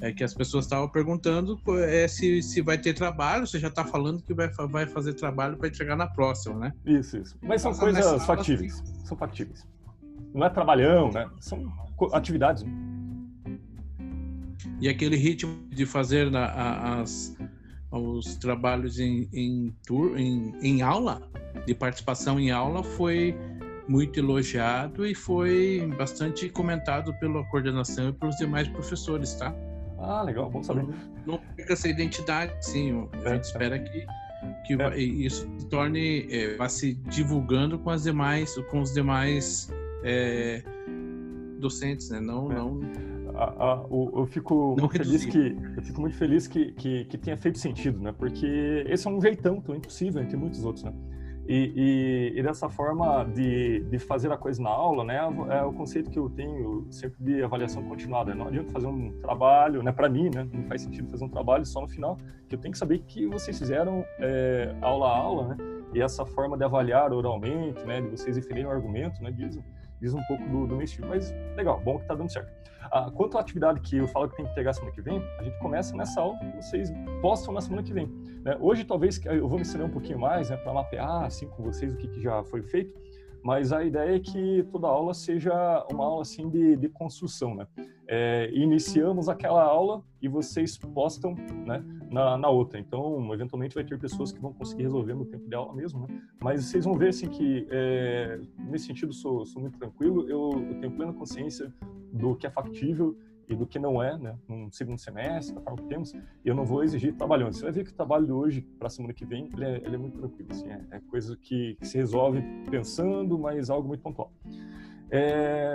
é que as pessoas estavam perguntando é se, se vai ter trabalho, você já está falando que vai, vai fazer trabalho para entregar na próxima, né? Isso, isso. Mas são coisas factíveis. São factíveis. Não é trabalhão, né? São atividades. E aquele ritmo de fazer na, as, os trabalhos em, em, tour, em, em aula, de participação em aula, foi muito elogiado e foi bastante comentado pela coordenação e pelos demais professores, tá? Ah, legal, bom saber. Não, não perca essa identidade, sim. A gente é, espera que, que é. isso se torne, é, vá se divulgando com as demais, com os demais é, docentes, né? Não, não a, a, o, eu fico muito feliz que eu fico muito feliz que, que, que, tenha feito sentido, né? Porque esse é um jeitão tão impossível entre muitos outros, né? E, e, e, dessa forma de, de fazer a coisa na aula, né, é o conceito que eu tenho sempre de avaliação continuada. Não adianta fazer um trabalho, né, para mim, né, não faz sentido fazer um trabalho só no final, que eu tenho que saber que vocês fizeram é, aula a aula, né, e essa forma de avaliar oralmente, né, de vocês referirem o argumento, né, diz, diz um pouco do, do meu estilo. Mas legal, bom que tá dando certo. Ah, quanto à atividade que eu falo que tem que entregar semana que vem, a gente começa nessa aula que vocês postam na semana que vem. Né? Hoje, talvez, eu vou me ensinar um pouquinho mais né, para mapear assim com vocês o que, que já foi feito, mas a ideia é que toda aula seja uma aula assim de, de construção, né? É, iniciamos aquela aula e vocês postam né, na, na, outra. Então, eventualmente vai ter pessoas que vão conseguir resolver no tempo de aula mesmo, né? Mas vocês vão ver assim que é, nesse sentido sou, sou muito tranquilo. Eu, eu tenho plena consciência do que é factível e do que não é, né, num segundo semestre, o que temos, eu não vou exigir trabalhando. Você vai ver que o trabalho de hoje para a semana que vem, ele é, ele é muito tranquilo, assim, é, é coisa que, que, se resolve pensando, mas algo muito pontual. É,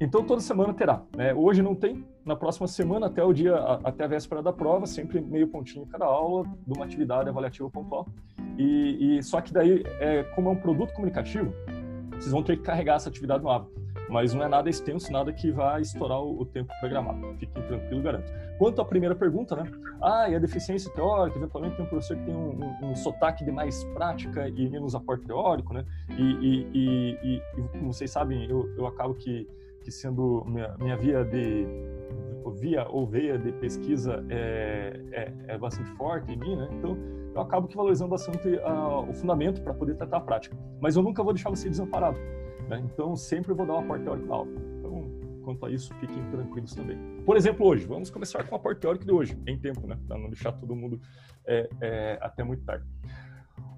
então toda semana terá, né? Hoje não tem, na próxima semana até o dia, até a véspera da prova, sempre meio pontinho cada aula de uma atividade avaliativa pontual. E, e só que daí, é, como é um produto comunicativo, vocês vão ter que carregar essa atividade no hábito mas não é nada extenso, nada que vá estourar o, tempo programado. Fiquem tranquilos, garanto. Quanto à primeira pergunta, né? Ah, e a deficiência teórica, eventualmente tem um professor que tem um, um, um sotaque de mais prática e menos aporte teórico, né? E, e, e, e como vocês sabem, eu, eu acabo que, que sendo minha, minha via de via ou veia de pesquisa é, é, é, bastante forte em mim, né? Então, eu acabo que valorizando bastante uh, o fundamento para poder tratar a prática. Mas eu nunca vou deixar você desamparado. Né? Então, sempre vou dar um aporte teórico na aula. Então, quanto a isso, fiquem tranquilos também. Por exemplo, hoje, vamos começar com o aporte teórico de hoje, em tempo, né? Para não deixar todo mundo é, é, até muito tarde.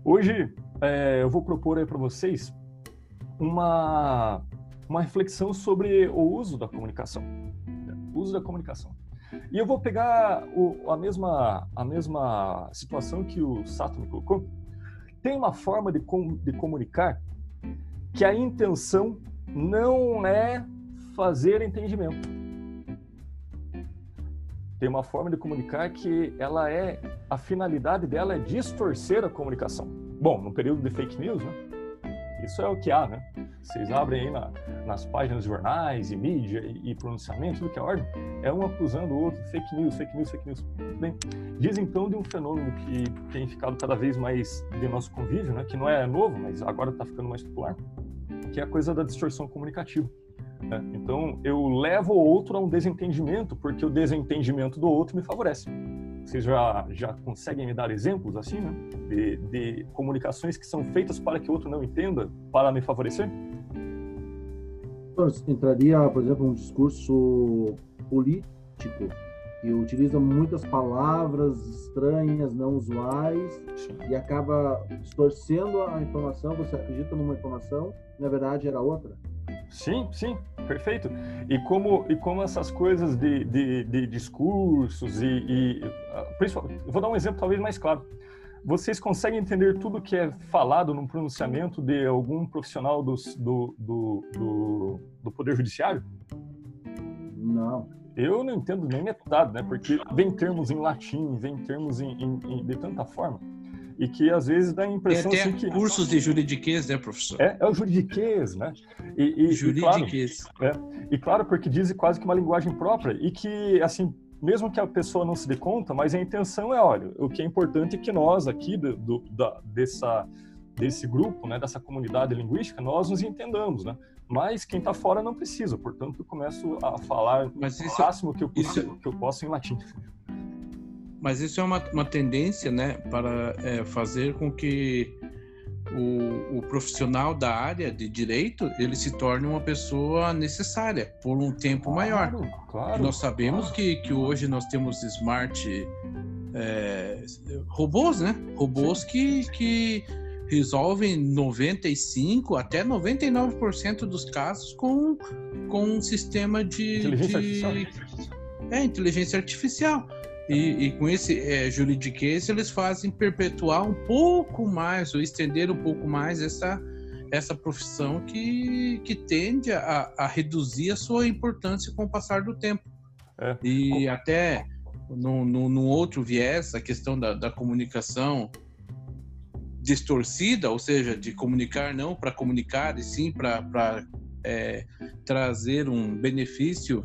Hoje, é, eu vou propor aí para vocês uma, uma reflexão sobre o uso da comunicação. Né? O uso da comunicação. E eu vou pegar o, a, mesma, a mesma situação que o Sato me colocou. Tem uma forma de, com, de comunicar que a intenção não é fazer entendimento. Tem uma forma de comunicar que ela é a finalidade dela é distorcer a comunicação. Bom, no período de fake news, né? Isso é o que há, né? Vocês abrem aí na, nas páginas de jornais e mídia e, e pronunciamento, tudo que é ordem, é um acusando o outro, fake news, fake news, fake news. Bem. Diz então de um fenômeno que tem ficado cada vez mais de nosso convívio, né? Que não é novo, mas agora está ficando mais popular, que é a coisa da distorção comunicativa. Né? Então, eu levo o outro a um desentendimento, porque o desentendimento do outro me favorece. Vocês já, já conseguem me dar exemplos assim, né? De, de comunicações que são feitas para que o outro não entenda, para me favorecer? entraria, por exemplo, um discurso político que utiliza muitas palavras estranhas, não usuais, e acaba distorcendo a informação. Você acredita numa informação, na verdade era outra. Sim, sim, perfeito. E como, e como essas coisas de, de, de discursos e, e vou dar um exemplo talvez mais claro. Vocês conseguem entender tudo que é falado no pronunciamento de algum profissional do, do, do, do Poder Judiciário? Não. Eu não entendo nem metade, né? Porque vem termos em latim, vem termos em, em, em de tanta forma e que às vezes dá a impressão Tem até assim, que cursos de juridiquês, né, professor? É, é o juridiquês, né? E, e juridiquês. E claro, é, e claro, porque diz quase que uma linguagem própria e que assim mesmo que a pessoa não se dê conta, mas a intenção é, olha, o que é importante é que nós aqui do, do da, dessa desse grupo, né, dessa comunidade linguística, nós nos entendamos, né? Mas quem está fora não precisa, portanto eu começo a falar mas o máximo que eu, isso... que eu posso em latim. Mas isso é uma, uma tendência, né, para é, fazer com que o, o, profissional da área de direito ele se torne uma pessoa necessária por um tempo claro, maior. Claro, nós sabemos claro. que, que hoje nós temos smart é, robôs, né? Robôs que, que resolvem 95 até 99% dos casos com, com um sistema de inteligência de, artificial. É, inteligência artificial. E, e, com esse é, juridiquês eles fazem perpetuar um pouco mais ou estender um pouco mais essa essa profissão que, que tende a, a reduzir a sua importância com o passar do tempo. É. E até no, no, no, outro viés, a questão da, da comunicação distorcida, ou seja, de comunicar não para comunicar, e sim para é, trazer um benefício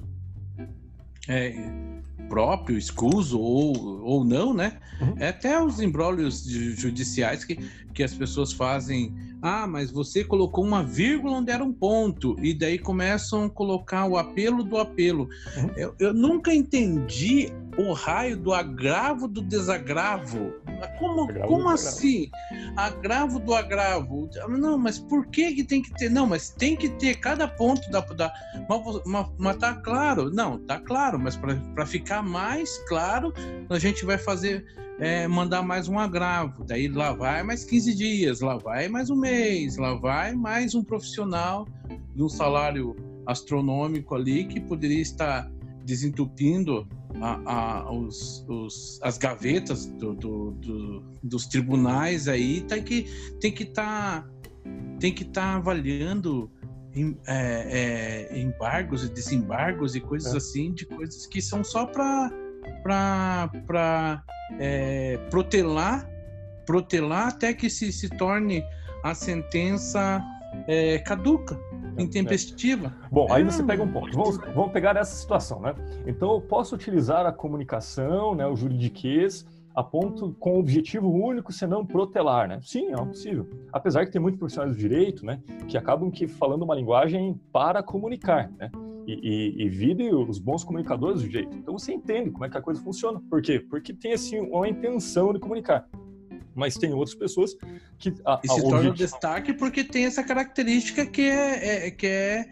é, próprio, escuso ou, ou não, né? Uhum. É até os embrólios judiciais que, que as pessoas fazem. Ah, mas você colocou uma vírgula onde era um ponto, e daí começam a colocar o apelo do apelo. Uhum. Eu, eu nunca entendi o raio do agravo do desagravo. Como, como assim? Agravo do agravo. Não, mas por que, que tem que ter? Não, mas tem que ter cada ponto da. da mas, mas tá claro. Não, tá claro, mas para ficar mais claro, a gente vai fazer. É, mandar mais um agravo, daí lá vai mais 15 dias, lá vai mais um mês, lá vai mais um profissional de um salário astronômico ali que poderia estar desentupindo a, a, os, os, as gavetas do, do, do, dos tribunais aí tem que tem que estar tá, tem que estar tá avaliando em, é, é, embargos e desembargos e coisas é. assim de coisas que são só para para é, protelar protelar até que se, se torne a sentença é, caduca intempestiva. Bom, aí você pega um ponto. Vamos, vamos pegar essa situação, né? Então, eu posso utilizar a comunicação, né, o juridiquês, a ponto com o objetivo único, senão protelar, né? Sim, é possível. Apesar que tem muitos profissionais do direito, né, que acabam que falando uma linguagem para comunicar, né? E, e, e vide os bons comunicadores do direito. Então você entende como é que a coisa funciona. Por quê? Porque tem assim uma intenção de comunicar mas tem outras pessoas que a, e se torna um destaque porque tem essa característica que é, é, que é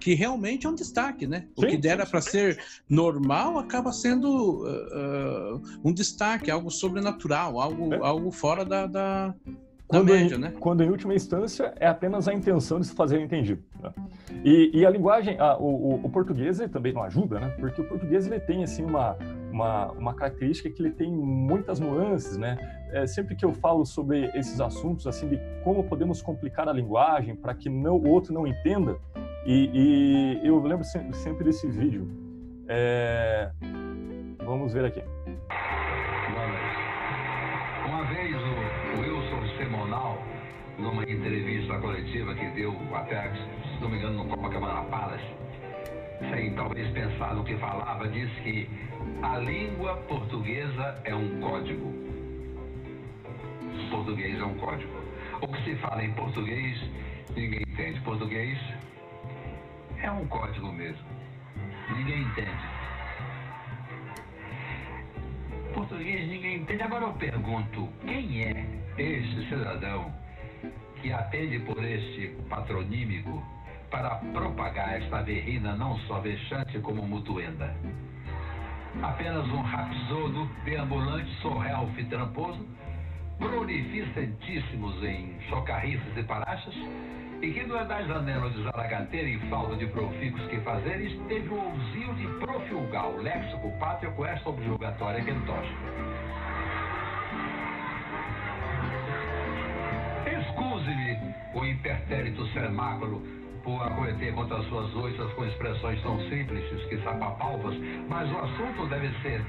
que realmente é um destaque, né? O sim, que dera para ser normal acaba sendo uh, uh, um destaque, algo sobrenatural, algo, é. algo fora da, da, quando, média, em, né? quando em última instância é apenas a intenção de se fazer entendido. Né? E, e, a linguagem, a, o, o, português também não ajuda, né? Porque o português ele tem assim uma, uma, uma característica que ele tem muitas nuances, né? É, sempre que eu falo sobre esses assuntos, assim, de como podemos complicar a linguagem para que não, o outro não entenda, e, e eu lembro sempre, sempre desse vídeo. É, vamos ver aqui. Uma vez o numa entrevista coletiva que deu até, se não me engano, no Copacabana Palace, sem talvez pensar no que falava, disse que a língua portuguesa é um código português é um código. O que se fala em português, ninguém entende. Português é um código mesmo. Ninguém entende. Português ninguém entende. Agora eu pergunto, quem é este cidadão que atende por este patronímico para propagar esta verrina não só vexante como mutuenda. Apenas um rapsodo, deambulante, sorrelf e tramposo, prolificentíssimos em chocarrices e parachas, e que no é da janela de zaragateira e falta de profícuos que fazeres, teve o ousio de profilgar o léxico pátrio com esta objugatória quentosa. Excuse-me o impertérito semáculo por acometer contra suas oiças com expressões tão simples que sapapalvas, mas o assunto deve ser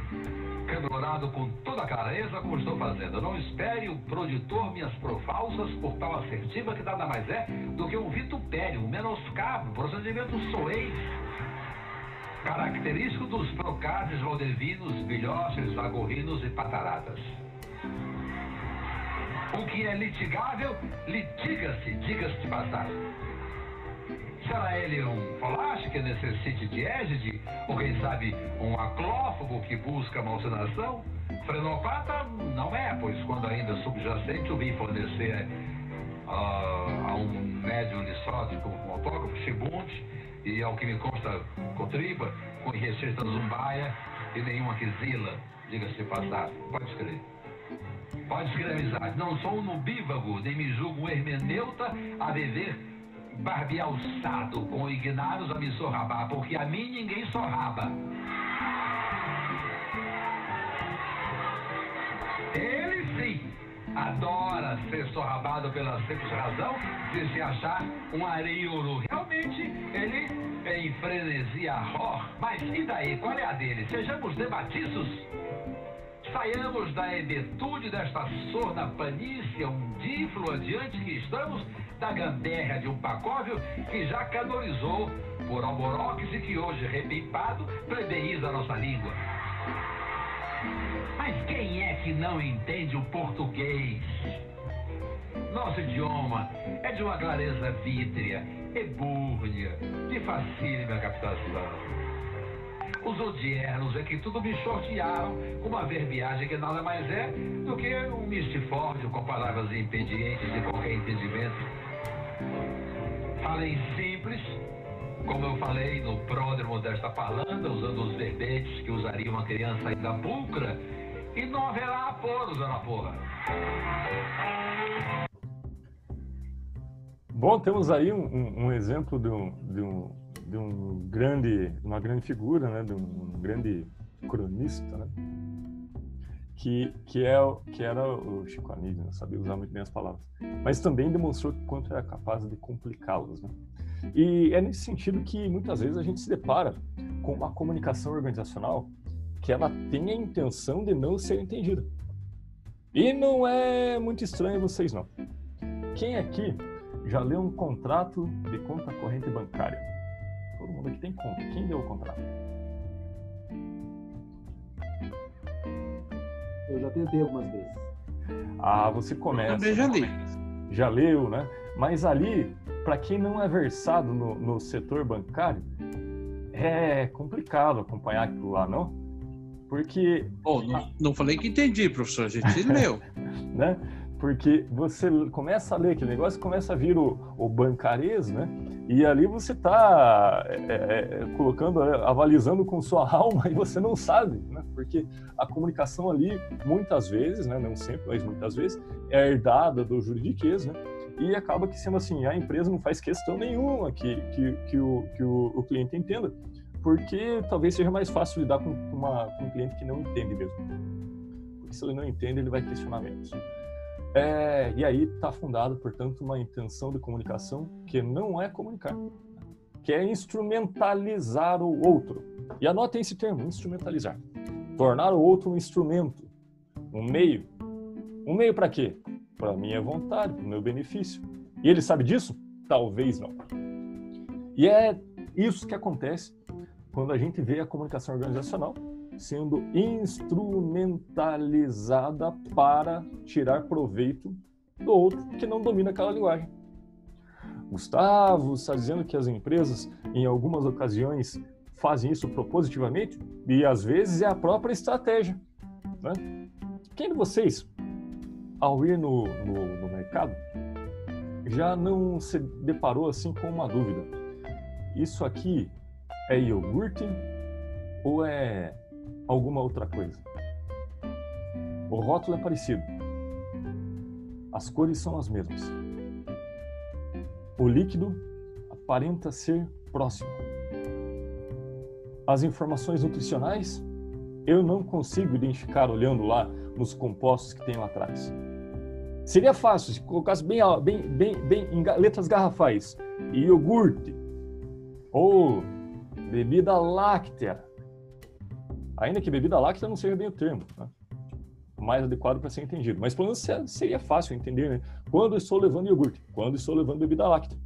candorado com toda a clareza como estou fazendo. Não espere o proditor minhas profalsas por tal assertiva que nada mais é do que um vitupério, um menoscabo, procedimento soez, característico dos procades valdevinos, bilhoches, agorrinos e pataratas. O que é litigável, litiga-se, diga-se de passagem. Será ele um folache que necessite de égide? Ou quem sabe um aclófago que busca malsinação? Frenopata não é, pois quando ainda subjacente o vi fornecer uh, a um médium lisótico, um autógrafo, chibunte, e ao que me consta, cotriba, com receita zumbaia e nenhuma quisila, diga-se de passagem. Pode escrever. Pode escrever amizade. Não sou um nubívago, nem me julgo um hermeneuta a viver barbealçado com ignaros a me sorrabar, porque a mim ninguém sorraba. Ele sim adora ser sorrabado pela simples razão de se achar um areolo. Realmente, ele é em frenesia horror. Mas e daí? Qual é a dele? Sejamos debatiços. Saiamos da hebetude desta sorda panícia undíflua diante que estamos da gamberra de um pacóvio que já canorizou por alboroques e que hoje, repimpado, plebeiza a nossa língua. Mas quem é que não entende o português? Nosso idioma é de uma clareza vítrea, ebúrnia, de facílima captação. Os odiernos é que tudo me shortearam com uma verbiagem que nada mais é do que um mistifórdio com palavras impedientes de qualquer entendimento. Falei simples, como eu falei no pródromo desta palanda, usando os verbetes que usaria uma criança ainda pulcra, e não haverá aporos na porra. Bom, temos aí um, um, um exemplo de um, de um, de um grande, uma grande figura, né, de um grande cronista, né, que, que, é, que era o Chico Anísio, né? sabia usar muito bem as palavras, mas também demonstrou quanto era capaz de complicá-las. Né? E é nesse sentido que muitas vezes a gente se depara com uma comunicação organizacional que ela tem a intenção de não ser entendida. E não é muito estranho vocês não. Quem aqui já leu um contrato de conta corrente bancária? Mundo aqui tem conta. Quem deu o contrato? Eu já tentei algumas vezes. Ah, você começa. Eu também já li. Já leu, né? Mas ali, para quem não é versado no, no setor bancário, é complicado acompanhar aquilo lá, não? Porque. Oh, não, não falei que entendi, professor, a gente [laughs] leu. né? Porque você começa a ler aquele negócio, começa a vir o, o bancarês, né? E ali você está é, é, é, colocando, é, avalizando com sua [laughs] alma e você não sabe, né? Porque a comunicação ali, muitas vezes, né? Não sempre, mas muitas vezes, é herdada do juridiquês, né? E acaba que sendo assim, a empresa não faz questão nenhuma que, que, que, o, que o, o cliente entenda, porque talvez seja mais fácil lidar com, uma, com um cliente que não entende mesmo. Porque se ele não entende, ele vai questionar menos. É, e aí está fundado, portanto, uma intenção de comunicação que não é comunicar, que é instrumentalizar o outro. E anotem esse termo, instrumentalizar. Tornar o outro um instrumento, um meio. Um meio para quê? Para minha vontade, para o meu benefício. E ele sabe disso? Talvez não. E é isso que acontece quando a gente vê a comunicação organizacional sendo instrumentalizada para tirar proveito do outro que não domina aquela linguagem. Gustavo está dizendo que as empresas, em algumas ocasiões, fazem isso propositivamente e às vezes é a própria estratégia. Né? Quem de vocês, ao ir no, no, no mercado, já não se deparou assim com uma dúvida? isso aqui é iogurte ou é alguma outra coisa? O rótulo é parecido. As cores são as mesmas. O líquido aparenta ser próximo. As informações nutricionais eu não consigo identificar olhando lá nos compostos que tem lá atrás. Seria fácil se colocasse bem, bem, bem, bem em letras garrafais: iogurte ou bebida láctea. Ainda que bebida láctea não seja bem o termo, né? mais adequado para ser entendido. Mas pelo menos seria fácil entender, né? Quando estou levando iogurte, quando estou levando bebida láctea.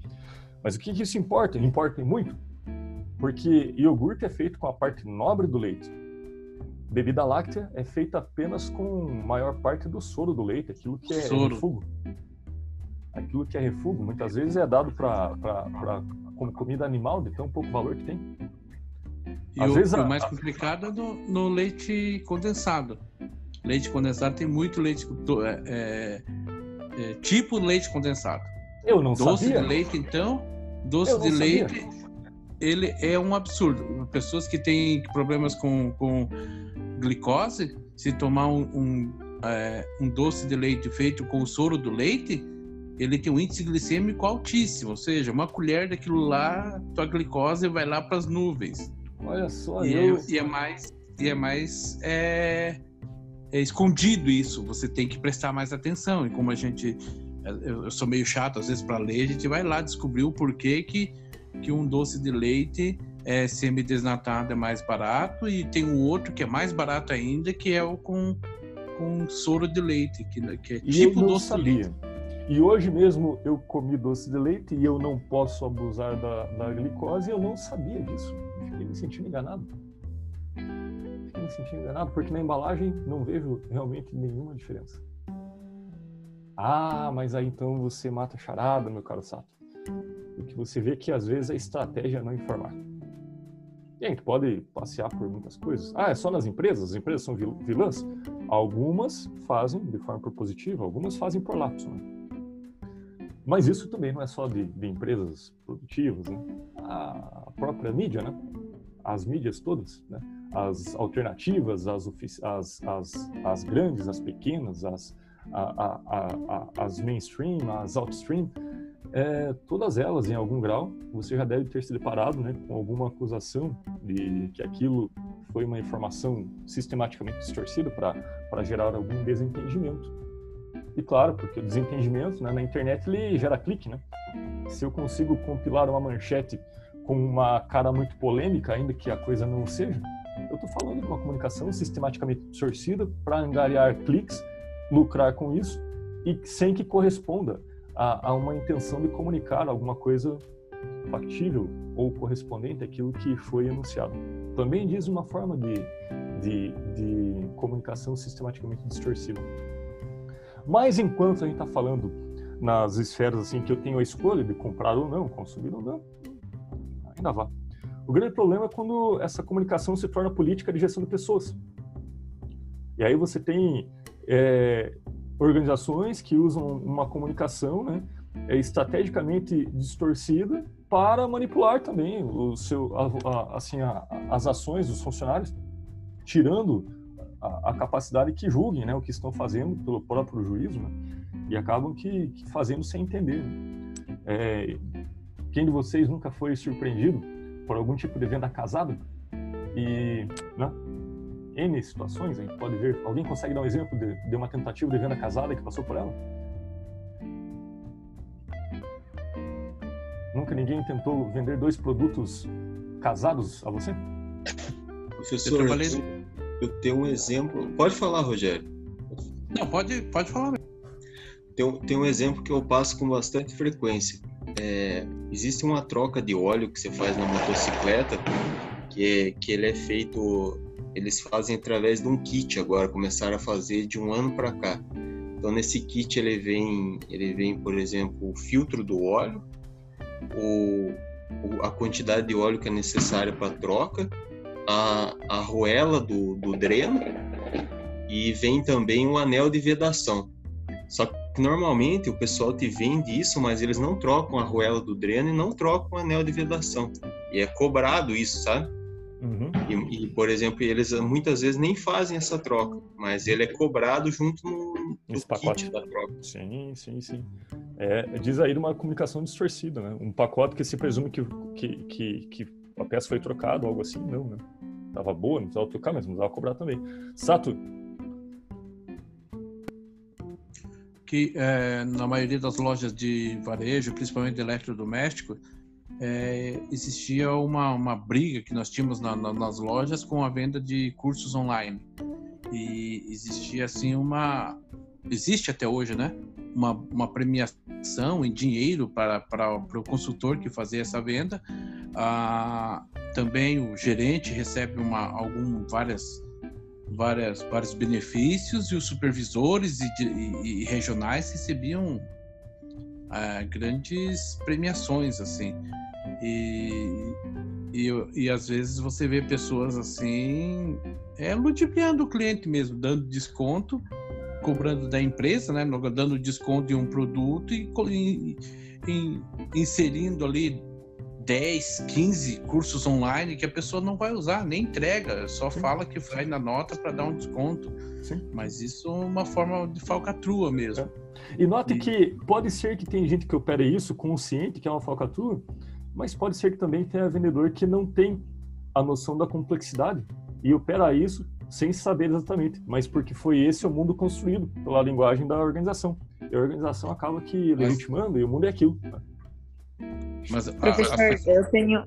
Mas o que, que isso importa? Importa muito, porque iogurte é feito com a parte nobre do leite Bebida láctea é feita apenas com maior parte do soro do leite, aquilo que é soro. refugo. Aquilo que é refugo, muitas vezes é dado para como comida animal, de tão pouco valor que tem. E Às o, vezes, o mais complicado é no, no, leite condensado. Leite condensado tem muito leite, é, é, é, tipo leite condensado. Eu não doce sabia. de leite, então, doce de leite, ele é um absurdo. Pessoas que têm problemas com, com glicose, se tomar um, um, é, um doce de leite feito com o soro do leite, ele tem um índice glicêmico altíssimo, ou seja, uma colher daquilo lá, tua glicose vai lá para as nuvens. Olha só, e, é, e é mais e é mais é, é, escondido isso. Você tem que prestar mais atenção. E como a gente, eu, eu sou meio chato às vezes para ler, a gente vai lá descobrir o porquê que que um doce de leite é, semi-desnatado é mais barato e tem um outro que é mais barato ainda, que é o com, com soro de leite, que, que é tipo doce sabia. de leite. E hoje mesmo eu comi doce de leite e eu não posso abusar da, da glicose e eu não sabia disso. Fiquei me sentindo enganado. Fiquei me sentindo enganado porque na embalagem não vejo realmente nenhuma diferença. Ah, mas aí então você mata charada, meu caro Sato. Porque você vê que às vezes a estratégia é não informar. E a gente pode passear por muitas coisas. Ah, é só nas empresas? As empresas são vilãs? Algumas fazem de forma propositiva, algumas fazem por lapso. Né? Mas isso também não é só de, de empresas produtivas. Né? A própria mídia, né? as mídias todas, né? as alternativas, as, as, as, as grandes, as pequenas, as, a, a, a, as mainstream, as outstream, é, todas elas, em algum grau, você já deve ter se deparado né, com alguma acusação de que aquilo foi uma informação sistematicamente distorcida para gerar algum desentendimento. E claro, porque o desentendimento né, na internet ele gera clique, né? Se eu consigo compilar uma manchete com uma cara muito polêmica, ainda que a coisa não seja, eu estou falando de uma comunicação sistematicamente distorcida para angariar cliques, lucrar com isso e sem que corresponda a, a uma intenção de comunicar alguma coisa factível ou correspondente àquilo que foi anunciado. Também diz uma forma de, de, de comunicação sistematicamente distorcida. Mas enquanto a gente está falando nas esferas assim que eu tenho a escolha de comprar ou não, consumir ou não, ainda vá. O grande problema é quando essa comunicação se torna política de gestão de pessoas. E aí você tem é, organizações que usam uma comunicação né, é estrategicamente distorcida para manipular também o seu, a, a, assim, a, as ações dos funcionários, tirando a, capacidade que julguem né, o que estão fazendo pelo próprio juízo né, e acabam que, que fazendo sem entender. Né. É, quem de vocês nunca foi surpreendido por algum tipo de venda casada e né, N situações, a gente pode ver. Alguém consegue dar um exemplo de, de uma tentativa de venda casada que passou por ela? Nunca ninguém tentou vender dois produtos casados a você? Professor, eu, trabalhei... eu tenho um exemplo. Pode falar, Rogério. Não, pode, pode falar. Tem, tem um exemplo que eu passo com bastante frequência. É, existe uma troca de óleo que você faz na motocicleta, que, é, que ele é feito eles fazem através de um kit agora, começaram a fazer de um ano para cá. Então nesse kit ele vem, ele vem, por exemplo, o filtro do óleo, o, a quantidade de óleo que é necessária para troca, a, a arruela do, do dreno e vem também o anel de vedação. Só, normalmente o pessoal te vende isso, mas eles não trocam a arruela do dreno e não trocam o anel de vedação. E é cobrado isso, sabe? Uhum. E, e, por exemplo, eles muitas vezes nem fazem essa troca, mas ele é cobrado junto no, no pacote da troca. Sim, sim, sim. É, diz aí uma comunicação distorcida, né? Um pacote que se presume que, que, que, que a peça foi trocada, algo assim, não, né? Tava boa, não precisava trocar, mas não precisava cobrar também. Sato, que é, na maioria das lojas de varejo, principalmente de eletrodoméstico, é, existia uma, uma briga que nós tínhamos na, na, nas lojas com a venda de cursos online. E existia assim uma. Existe até hoje, né? Uma, uma premiação em dinheiro para, para, para o consultor que fazia essa venda. Ah, também o gerente recebe uma, algum, várias várias, vários benefícios e os supervisores e, e, e regionais recebiam ah, grandes premiações assim e, e, e às vezes você vê pessoas assim é ludibriando o cliente mesmo dando desconto cobrando da empresa né dando desconto de um produto e, e, e inserindo ali 10, 15 cursos online que a pessoa não vai usar, nem entrega, só Sim. fala que vai na nota para dar um desconto. Sim. Mas isso é uma forma de falcatrua mesmo. É. E note e... que pode ser que tem gente que opera isso consciente que é uma falcatrua, mas pode ser que também tenha vendedor que não tem a noção da complexidade e opera isso sem saber exatamente, mas porque foi esse o mundo construído pela linguagem da organização. E a organização acaba que legitimando e o mundo é aquilo. Mas, Professor, a, a... eu tenho.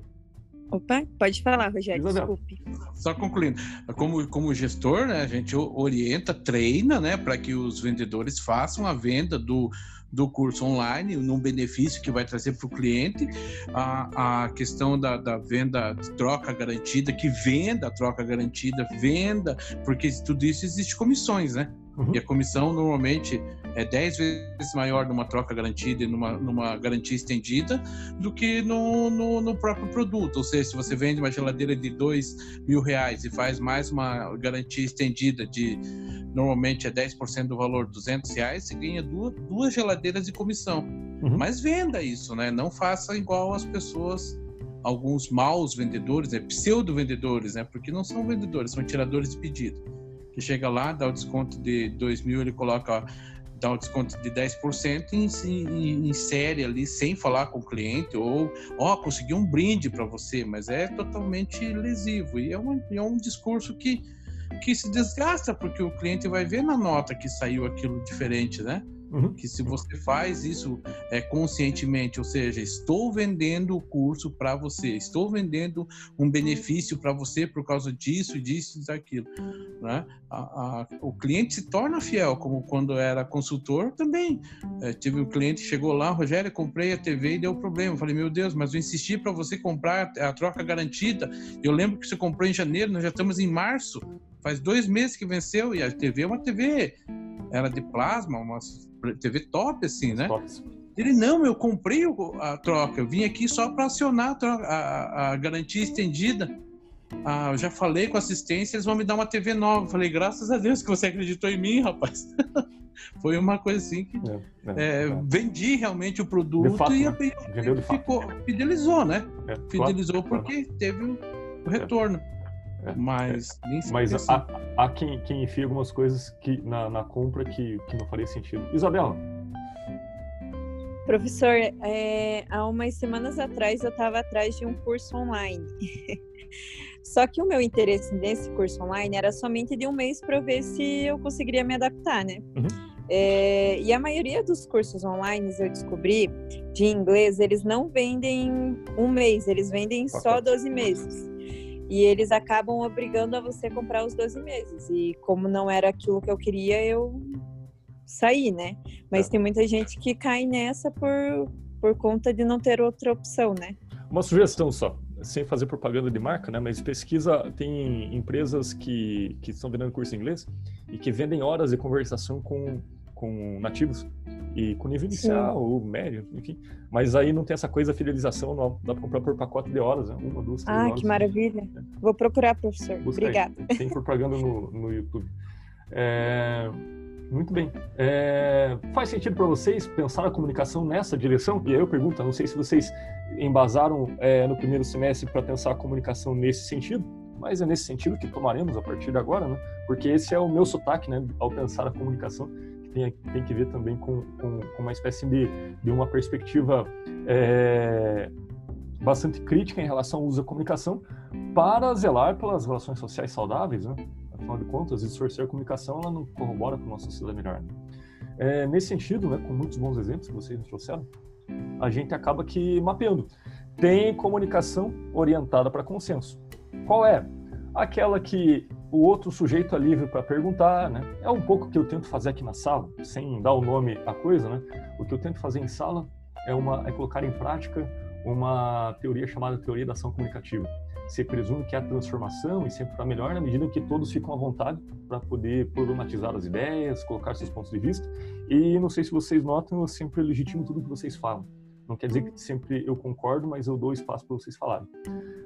Opa, pode falar, Rogério, desculpe. Só concluindo, como, como gestor, né, a gente orienta, treina, né, para que os vendedores façam a venda do, do curso online, num benefício que vai trazer para o cliente, a, a questão da, da venda troca garantida, que venda a troca garantida, venda, porque tudo isso existe comissões, né? Uhum. E a comissão normalmente é 10 vezes maior numa troca garantida e numa, numa garantia estendida do que no, no, no, próprio produto. Ou seja, se você vende uma geladeira de 2 mil reais e faz mais uma garantia estendida de normalmente é 10% do valor, 200 reais, você ganha duas, duas geladeiras de comissão. Uhum. Mas venda isso, né? Não faça igual as pessoas alguns maus vendedores, é pseudo-vendedores, né? Porque não são vendedores, são tiradores de pedido que chega lá, dá o desconto de 2 mil, ele coloca dá um desconto de 10% e insere ali sem falar com o cliente ou ó, oh, consegui um brinde para você, mas é totalmente lesivo e é um, é um discurso que, que se desgasta porque o cliente vai ver na nota que saiu aquilo diferente, né? Uhum. Que se você faz isso é, conscientemente, ou seja, estou vendendo o curso para você, estou vendendo um benefício para você por causa disso, disso daquilo. Né? A, a, o cliente se torna fiel, como quando era consultor também. É, tive um cliente chegou lá, Rogério, comprei a TV e deu problema. Falei, meu Deus, mas eu insisti para você comprar a troca garantida. Eu lembro que você comprou em janeiro, nós já estamos em março. Faz dois meses que venceu e a TV é uma TV era de plasma, uma TV top, assim, né? Ele, não, eu comprei a troca, eu vim aqui só para acionar a, troca, a, a, garantia estendida. Ah, eu já falei com a assistência, eles vão me dar uma TV nova. Eu falei, graças a Deus que você acreditou em mim, rapaz. [laughs] Foi uma coisa assim que é, é, é. vendi realmente o produto fato, e né? a, ficou, fidelizou, né? É, fidelizou claro, porque claro. teve o, o retorno. É, mas é. mas há, há quem, quem enfia algumas coisas que, na, na compra que, que não faria sentido. Isabela. Professor, é, há umas semanas atrás eu estava atrás de um curso online. [laughs] Só que o meu interesse nesse curso online era somente de um mês para eu ver se eu conseguiria me adaptar, né? Uhum. É, e a maioria dos cursos online, eu descobri, de inglês, eles não vendem um mês, eles vendem só 12 meses. E eles acabam obrigando a você comprar os 12 meses. E como não era aquilo que eu queria, eu saí, né? Mas é. tem muita gente que cai nessa por, por conta de não ter outra opção, né? Uma sugestão só, sem fazer propaganda de marca, né? Mas pesquisa, tem empresas que, que estão vendendo curso em inglês e que vendem horas de conversação com, com nativos e com nível inicial Sim. ou médio, enfim. Mas aí não tem essa coisa fidelização, não. Dá para comprar por pacote de horas, né? uma, duas, três Ah, horas. que maravilha. É. Vou procurar, professor. Busca Obrigada. Aí. Tem propaganda no, no YouTube. É... Muito bem. É, faz sentido para vocês pensar a comunicação nessa direção? E aí eu pergunto, não sei se vocês embasaram é, no primeiro semestre para pensar a comunicação nesse sentido, mas é nesse sentido que tomaremos a partir de agora, né? Porque esse é o meu sotaque, né? Ao pensar a comunicação, tem, tem que ver também com, com, com uma espécie de, de uma perspectiva é, bastante crítica em relação ao uso da comunicação para zelar pelas relações sociais saudáveis, né? Afinal de contas, distorcer a comunicação ela não corrobora com uma sociedade melhor. É, nesse sentido, né, com muitos bons exemplos que vocês nos trouxeram, a gente acaba que mapeando. Tem comunicação orientada para consenso. Qual é? Aquela que o outro sujeito é livre para perguntar, né? É um pouco o que eu tento fazer aqui na sala, sem dar o nome à coisa, né? O que eu tento fazer em sala é, uma, é colocar em prática uma teoria chamada teoria da ação comunicativa se presume que a transformação e sempre para melhor na medida que todos ficam à vontade para poder problematizar as ideias, colocar seus pontos de vista. E não sei se vocês notam, eu sempre legitimo tudo que vocês falam. Não quer dizer que sempre eu concordo, mas eu dou espaço para vocês falarem.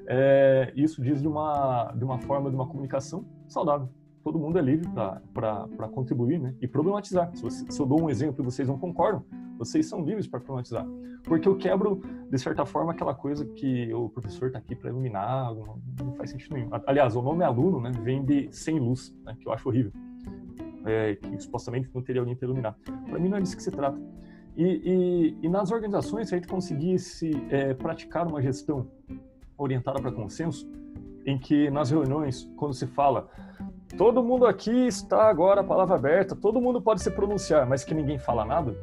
É, isso diz de uma, de uma forma de uma comunicação saudável todo mundo é livre para contribuir né? e problematizar. Se, você, se, eu dou um exemplo e vocês não concordam, vocês são livres para problematizar. Porque eu quebro, de certa forma, aquela coisa que o professor está aqui para iluminar, não, não, faz sentido nenhum. Aliás, o nome aluno né, vem de sem luz, né, que eu acho horrível. É, que supostamente não teria alguém para iluminar. Para mim não é disso que se trata. E, e, e nas organizações, se a gente conseguisse é, praticar uma gestão orientada para consenso, em que nas reuniões, quando se fala todo mundo aqui está agora a palavra aberta, todo mundo pode se pronunciar, mas que ninguém fala nada,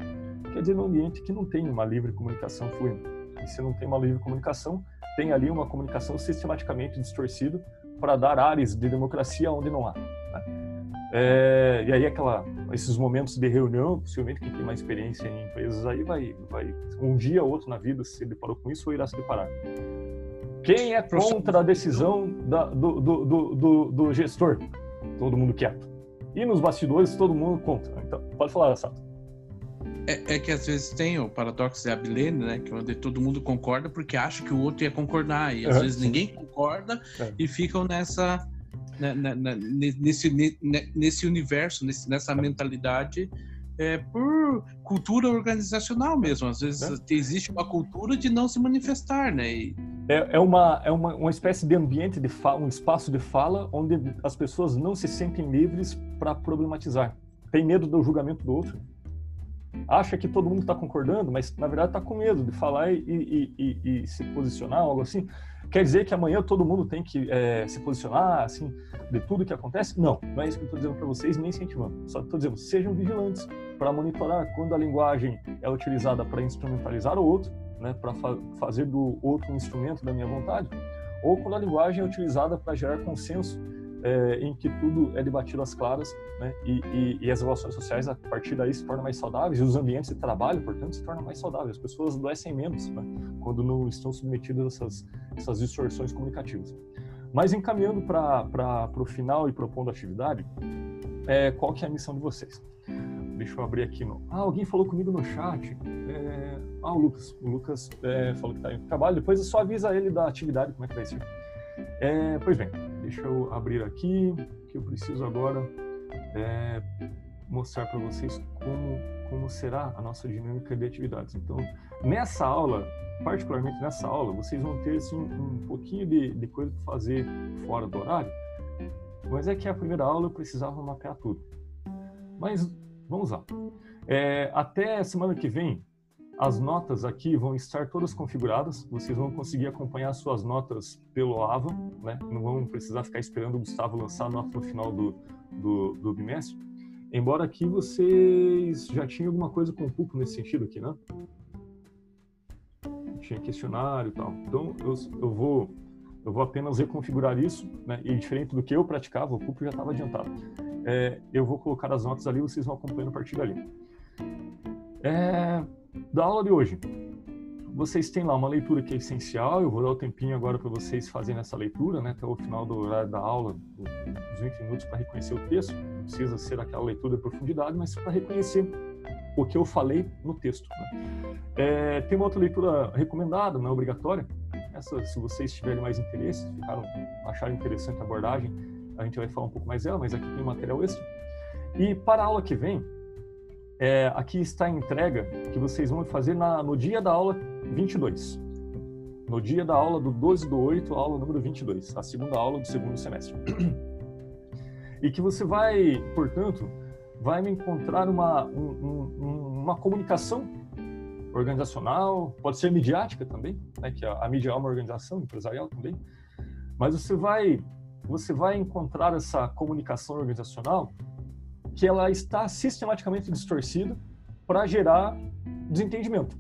quer dizer, num ambiente que não tem uma livre comunicação fluindo. E se não tem uma livre comunicação, tem ali uma comunicação sistematicamente distorcida para dar áreas de democracia onde não há. Né? É, e aí aquela, esses momentos de reunião, possivelmente quem tem mais experiência em empresas aí vai, vai um dia ou outro na vida se deparou com isso ou irá se deparar. Quem é contra a decisão da, do, do, do, do, gestor? Todo mundo quieto. E nos bastidores, todo mundo contra. Então, pode falar, Sato. É, é, que às vezes tem o paradoxo de Abilene, né? Que onde todo mundo concorda porque acha que o outro ia concordar. E às é, vezes ninguém concorda é. e ficam nessa. Né, né, né, nesse, nesse universo, nesse, nessa mentalidade é, por cultura organizacional mesmo. Às vezes é. existe uma cultura de não se manifestar, né? E... É, é, uma, é uma, uma espécie de ambiente de fala, um espaço de fala onde as pessoas não se sentem livres para problematizar. Tem medo do julgamento do outro. Acha que todo mundo está concordando, mas na verdade está com medo de falar e, e, e, e se posicionar, algo assim. Quer dizer que amanhã todo mundo tem que é, se posicionar, assim, de tudo que acontece? Não, não é isso que eu estou dizendo para vocês, nem incentivando. Só estou dizendo, sejam vigilantes para monitorar quando a linguagem é utilizada para instrumentalizar o outro, né, para fa fazer do outro um instrumento da minha vontade, ou quando a linguagem é utilizada para gerar consenso é, em que tudo é debatido às claras, né, e, e, e, as relações sociais a partir daí se tornam mais saudáveis e os ambientes de trabalho, portanto, se tornam mais saudáveis. As pessoas adoecem menos né, quando não estão submetidas a essas, essas distorções comunicativas. Mas encaminhando para o final e propondo a atividade, é, qual que é a missão de vocês? Deixa eu abrir aqui no. Ah, alguém falou comigo no chat. É... Ah, o Lucas. O Lucas é, falou que está em trabalho. Depois é só avisa ele da atividade, como é que vai ser. É, pois bem, deixa eu abrir aqui, que eu preciso agora é, mostrar para vocês como, como será a nossa dinâmica de atividades. Então, nessa aula, particularmente nessa aula, vocês vão ter assim, um pouquinho de, de coisa para fazer fora do horário, mas é que a primeira aula eu precisava mapear tudo. Mas vamos lá. É, até semana que vem, as notas aqui vão estar todas configuradas. Vocês vão conseguir acompanhar suas notas pelo AVA, né? Não vão precisar ficar esperando o Gustavo lançar a nota no final do, do, do bimestre. Embora aqui vocês já tinham alguma coisa com o PUC nesse sentido aqui, né? Tinha questionário e tal. Então, eu, eu vou eu vou apenas reconfigurar isso, né? E diferente do que eu praticava, o PUC já estava adiantado. É, eu vou colocar as notas ali, vocês vão acompanhando a partir dali. É, da aula de hoje. Vocês têm lá uma leitura que é essencial, eu vou dar o tempinho agora para vocês fazerem essa leitura, né, até o final do horário da aula, uns 20 minutos para reconhecer o texto. Não precisa ser aquela leitura de profundidade, mas para reconhecer o que eu falei no texto. Né? É, tem uma outra leitura recomendada, não é obrigatória. Essa, se vocês tiverem mais interesse, ficaram, acharem interessante a abordagem, a gente vai falar um pouco mais dela, mas aqui tem material extra. E para a aula que vem, é, aqui está a entrega que vocês vão fazer na, no dia da aula 22. No dia da aula do 12 do 8, aula número 22, a segunda aula do segundo semestre. E que você vai, portanto, vai encontrar uma, um, um, uma comunicação organizacional, pode ser midiática também, né, que a, a mídia é uma organização empresarial também, mas você vai você vai encontrar essa comunicação organizacional que ela está sistematicamente distorcida para gerar desentendimento.